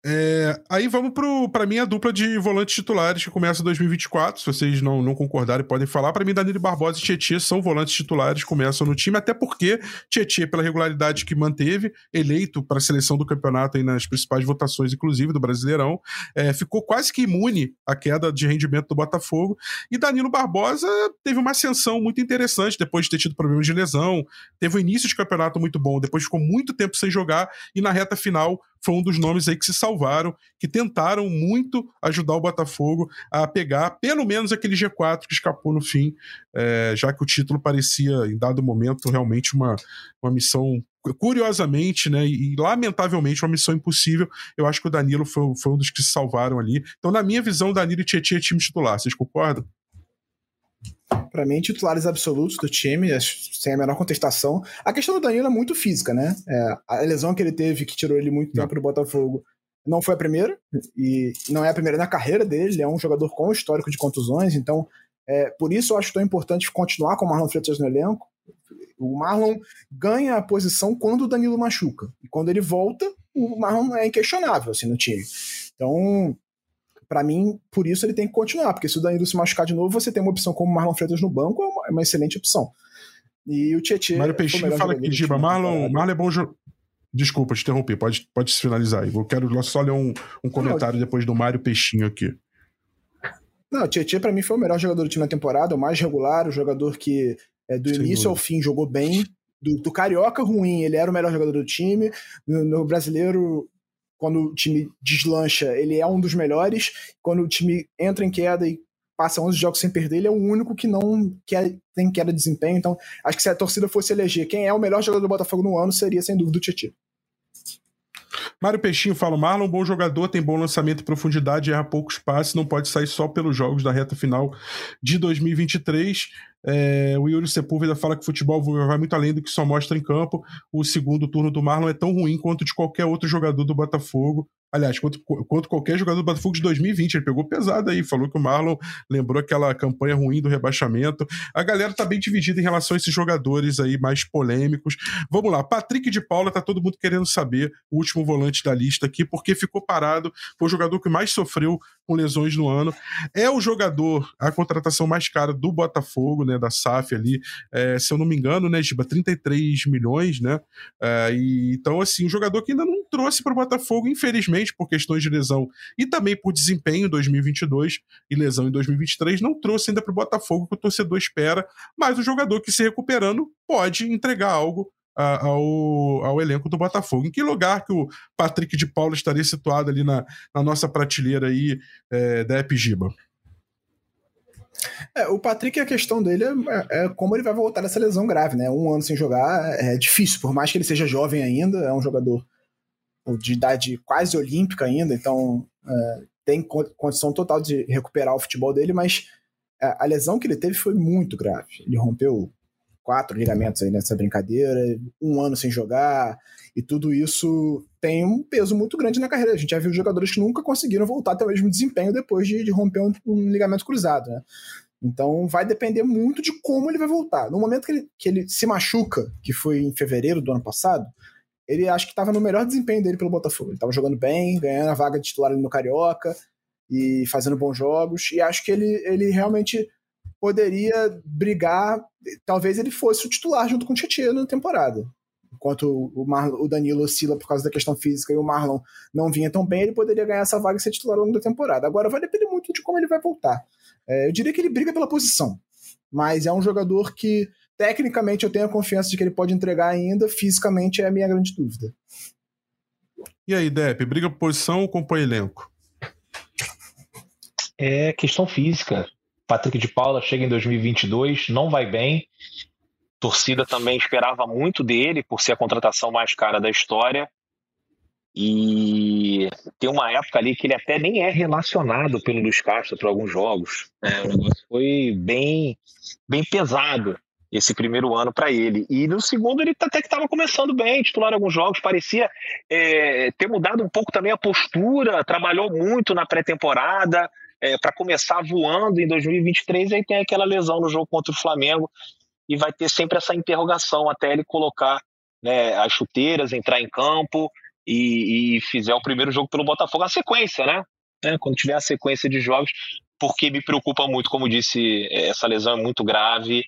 É, aí vamos para mim a dupla de volantes titulares que começa em 2024. Se vocês não, não concordarem, podem falar. Para mim, Danilo Barbosa e Tietchan são volantes titulares, começam no time, até porque Tietchan, pela regularidade que manteve, eleito para a seleção do campeonato aí nas principais votações, inclusive do Brasileirão, é, ficou quase que imune à queda de rendimento do Botafogo. E Danilo Barbosa teve uma ascensão muito interessante depois de ter tido problemas de lesão, teve um início de campeonato muito bom, depois ficou muito tempo sem jogar e na reta final foi um dos nomes aí que se salvaram, que tentaram muito ajudar o Botafogo a pegar pelo menos aquele G4 que escapou no fim, é, já que o título parecia, em dado momento, realmente uma, uma missão curiosamente, né, e lamentavelmente uma missão impossível. Eu acho que o Danilo foi, foi um dos que se salvaram ali. Então, na minha visão, Danilo e Tietchan é time titular. Vocês concordam? Para mim, titulares absolutos do time, sem a menor contestação. A questão do Danilo é muito física, né? É, a lesão que ele teve, que tirou ele muito tempo do Botafogo, não foi a primeira, e não é a primeira na carreira dele. Ele é um jogador com histórico de contusões, então, é, por isso eu acho tão importante continuar com o Marlon Freitas no elenco. O Marlon ganha a posição quando o Danilo machuca. E quando ele volta, o Marlon é inquestionável assim, no time. Então, para mim, por isso ele tem que continuar, porque se o Danilo se machucar de novo, você tem uma opção como Marlon Freitas no banco, é uma, é uma excelente opção. E o Tietchan. Mário Peixinho fala aqui, Giba, Marlon, Marlon é bom jogador. Desculpa te interromper, pode, pode se finalizar aí. Eu quero só ler um, um comentário depois do Mário Peixinho aqui. Não, o Tietchan para mim foi o melhor jogador do time na temporada, o mais regular, o jogador que é, do Sem início dúvida. ao fim jogou bem. Do, do, Carioca ruim, ele era o melhor jogador do time. No, no brasileiro quando o time deslancha, ele é um dos melhores. Quando o time entra em queda e passa 11 jogos sem perder, ele é o único que não quer, tem queda de desempenho. Então, acho que se a torcida fosse eleger quem é o melhor jogador do Botafogo no ano, seria sem dúvida o Tietchan. Mário Peixinho fala: Marlon, bom jogador, tem bom lançamento e profundidade, erra poucos passes, não pode sair só pelos jogos da reta final de 2023. É, o Yuri Sepúlveda fala que o futebol vai muito além do que só mostra em campo. O segundo turno do Marlon é tão ruim quanto de qualquer outro jogador do Botafogo. Aliás, quanto, quanto qualquer jogador do Botafogo de 2020. Ele pegou pesado aí, falou que o Marlon lembrou aquela campanha ruim do rebaixamento. A galera tá bem dividida em relação a esses jogadores aí mais polêmicos. Vamos lá, Patrick de Paula, tá todo mundo querendo saber, o último volante da lista aqui, porque ficou parado, foi o jogador que mais sofreu com lesões no ano. É o jogador, a contratação mais cara do Botafogo, né, da SAF ali, é, se eu não me engano, né, Giba, 33 milhões, né? É, e, então, assim, um jogador que ainda não trouxe para o Botafogo, infelizmente, por questões de lesão e também por desempenho em 2022 e lesão em 2023, não trouxe ainda para o Botafogo que o torcedor espera, mas o jogador que se recuperando pode entregar algo ao, ao, elenco do Botafogo. Em que lugar que o Patrick de Paula estaria situado ali na, na nossa prateleira aí é, da Epigiba? É, o Patrick, a questão dele é, é, como ele vai voltar dessa lesão grave, né? Um ano sem jogar é difícil, por mais que ele seja jovem ainda, é um jogador de idade quase olímpica ainda, então é, tem condição total de recuperar o futebol dele, mas é, a lesão que ele teve foi muito grave. Ele rompeu quatro ligamentos aí nessa brincadeira, um ano sem jogar, e tudo isso tem um peso muito grande na carreira. A gente já viu jogadores que nunca conseguiram voltar até o mesmo desempenho depois de, de romper um, um, ligamento cruzado, né? Então vai depender muito de como ele vai voltar. No momento que ele, que ele se machuca, que foi em fevereiro do ano passado, ele acho que estava no melhor desempenho dele pelo Botafogo. Ele estava jogando bem, ganhando a vaga de titular no Carioca e fazendo bons jogos. E acho que ele, ele realmente poderia brigar. Talvez ele fosse o titular junto com o Tietchan na temporada. Enquanto o, Marlon, o Danilo oscila por causa da questão física e o Marlon não vinha tão bem, ele poderia ganhar essa vaga e ser titular ao longo da temporada. Agora vai depender muito de como ele vai voltar. É, eu diria que ele briga pela posição, mas é um jogador que Tecnicamente, eu tenho a confiança de que ele pode entregar ainda, fisicamente é a minha grande dúvida. E aí, Depp, briga por posição ou compõe elenco? É questão física. Patrick de Paula chega em 2022, não vai bem. torcida também esperava muito dele por ser a contratação mais cara da história. E tem uma época ali que ele até nem é relacionado pelo Luiz Castro para alguns jogos. É, o negócio foi bem, bem pesado esse primeiro ano para ele. E no segundo ele até que estava começando bem, titular alguns jogos, parecia é, ter mudado um pouco também a postura, trabalhou muito na pré-temporada é, para começar voando em 2023, aí tem aquela lesão no jogo contra o Flamengo e vai ter sempre essa interrogação até ele colocar né, as chuteiras, entrar em campo e, e fizer o primeiro jogo pelo Botafogo, a sequência, né? né? Quando tiver a sequência de jogos, porque me preocupa muito, como disse, é, essa lesão é muito grave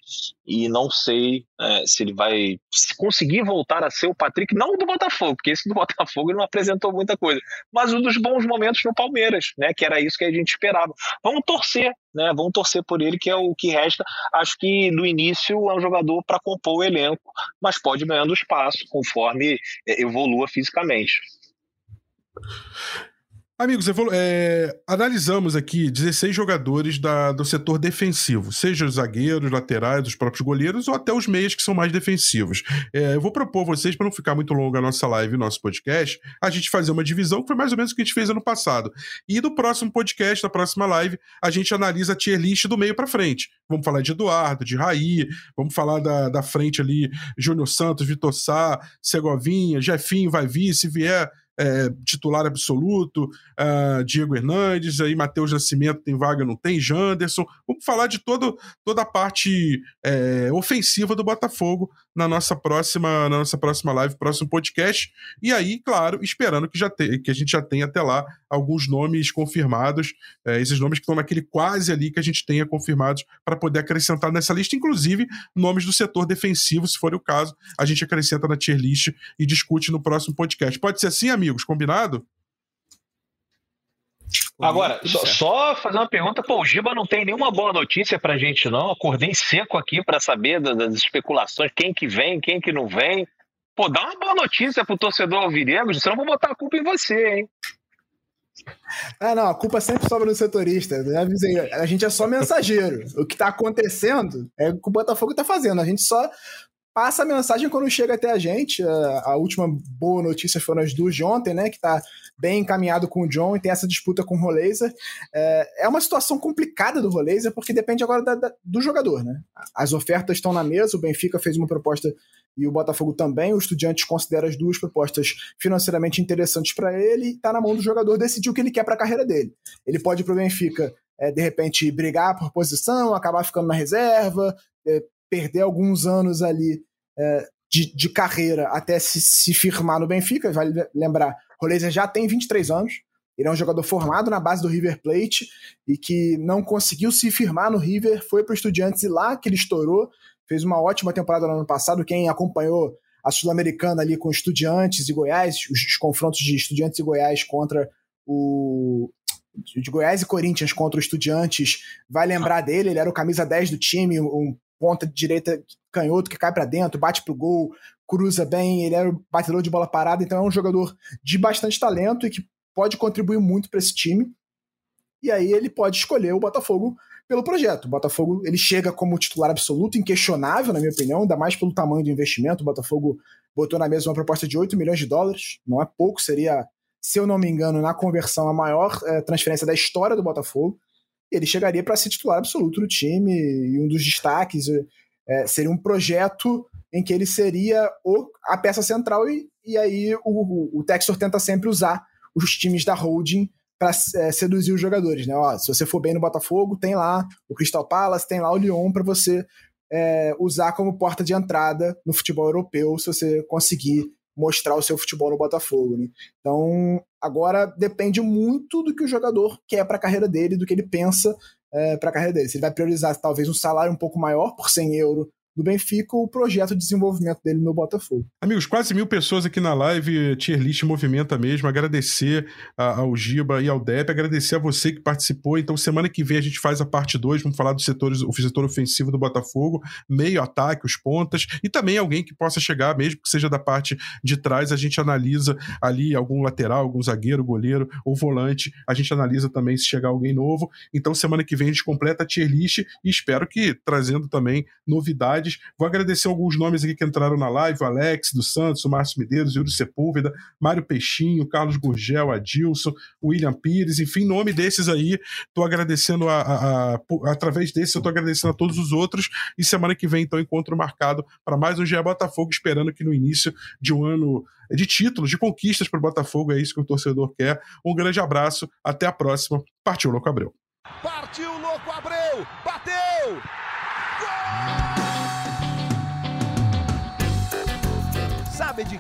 e não sei é, se ele vai conseguir voltar a ser o Patrick, não do Botafogo, porque esse do Botafogo ele não apresentou muita coisa, mas um dos bons momentos no Palmeiras, né, que era isso que a gente esperava. Vamos torcer, né, vamos torcer por ele, que é o que resta. Acho que no início é um jogador para compor o elenco, mas pode ganhando espaço conforme é, evolua fisicamente. Amigos, é, analisamos aqui 16 jogadores da, do setor defensivo, seja os zagueiros, laterais, os próprios goleiros ou até os meias que são mais defensivos. É, eu vou propor vocês, para não ficar muito longa a nossa live nosso podcast, a gente fazer uma divisão que foi mais ou menos o que a gente fez ano passado. E no próximo podcast, na próxima live, a gente analisa a tier list do meio para frente. Vamos falar de Eduardo, de Raí, vamos falar da, da frente ali, Júnior Santos, Vitor Sá, Segovinha, Jefinho, vai vir, se vier é, titular absoluto, uh, Diego Hernandes, aí Matheus Nascimento tem vaga, não tem, Janderson. Vamos falar de todo, toda a parte é, ofensiva do Botafogo na nossa próxima na nossa próxima live, próximo podcast. E aí, claro, esperando que, já te, que a gente já tenha até lá alguns nomes confirmados, é, esses nomes que estão naquele quase ali que a gente tenha confirmados para poder acrescentar nessa lista, inclusive nomes do setor defensivo, se for o caso, a gente acrescenta na tier list e discute no próximo podcast. Pode ser assim, amigos? Combinado? Agora, só, só, fazer uma pergunta, pô, o Giba não tem nenhuma boa notícia pra gente, não. Acordei seco aqui para saber das, das, especulações, quem que vem, quem que não vem. Pô, dá uma boa notícia pro torcedor alvinegro, senão eu vou botar a culpa em você, hein? Ah, não, a culpa sempre sobra no setorista. Eu avisei, a gente é só mensageiro. O que tá acontecendo é o que o Botafogo tá fazendo. A gente só passa a mensagem quando chega até a gente. A, última boa notícia foram as duas de ontem, né? Que tá bem encaminhado com o John e tem essa disputa com o Roleiser. É, é uma situação complicada do Roleiser, porque depende agora da, da, do jogador, né? As ofertas estão na mesa, o Benfica fez uma proposta e o Botafogo também. O Estudiantes considera as duas propostas financeiramente interessantes para ele e tá na mão do jogador decidir o que ele quer para a carreira dele. Ele pode ir pro Benfica, é, de repente, brigar por posição, acabar ficando na reserva, é, perder alguns anos ali é, de, de, carreira até se, se, firmar no Benfica. Vale lembrar, Rolezer já tem 23 anos. Ele é um jogador formado na base do River Plate e que não conseguiu se firmar no River, foi para o Estudiantes e lá que ele estourou. Fez uma ótima temporada no ano passado. Quem acompanhou a Sul-Americana ali com Estudiantes e Goiás, os, os confrontos de Estudiantes e Goiás contra o, de Goiás e Corinthians contra o Estudiantes vai lembrar dele, ele era o camisa 10 do time, um ponta de direita canhoto que cai para dentro, bate pro gol, cruza bem, ele era o batedor de bola parada, então é um jogador de bastante talento e que pode contribuir muito para esse time. E aí ele pode escolher o Botafogo pelo projeto. O Botafogo ele chega como titular absoluto, inquestionável, na minha opinião, ainda mais pelo tamanho do investimento. O Botafogo botou na mesa uma proposta de 8 milhões de dólares, não é pouco, seria, se eu não me engano, na conversão, a maior é, transferência da história do Botafogo ele chegaria para ser titular absoluto do time e um dos destaques é, seria um projeto em que ele seria o, a peça central e, e aí o, o Textor tenta sempre usar os times da holding para é, seduzir os jogadores, né? Ó, se você for bem no Botafogo, tem lá o Crystal Palace, tem lá o Lyon para você é, usar como porta de entrada no futebol europeu, se você conseguir mostrar o seu futebol no Botafogo. Né? Então, agora depende muito do que o jogador quer para a carreira dele, do que ele pensa é, para a carreira dele. Se ele vai priorizar talvez um salário um pouco maior por 100 euros do Benfica o projeto de desenvolvimento dele no Botafogo. Amigos, quase mil pessoas aqui na live, tier list movimenta mesmo. Agradecer ao Giba e ao Dep, agradecer a você que participou. Então, semana que vem a gente faz a parte 2, vamos falar dos setores, o setor ofensivo do Botafogo, meio ataque, os pontas, e também alguém que possa chegar, mesmo que seja da parte de trás, a gente analisa ali algum lateral, algum zagueiro, goleiro ou volante, a gente analisa também se chegar alguém novo. Então, semana que vem a gente completa a tier list e espero que trazendo também novidades Vou agradecer alguns nomes aqui que entraram na live: o Alex dos Santos, o Márcio Medeiros, Yuri Sepúlveda, Mário Peixinho, Carlos Gurgel, Adilson, William Pires, enfim, nome desses aí. Estou agradecendo a, a, a, através desse, eu estou agradecendo a todos os outros. E semana que vem, então, encontro marcado para mais um GE Botafogo, esperando que no início de um ano de títulos, de conquistas para o Botafogo, é isso que o torcedor quer. Um grande abraço, até a próxima. Partiu, Louco Abreu.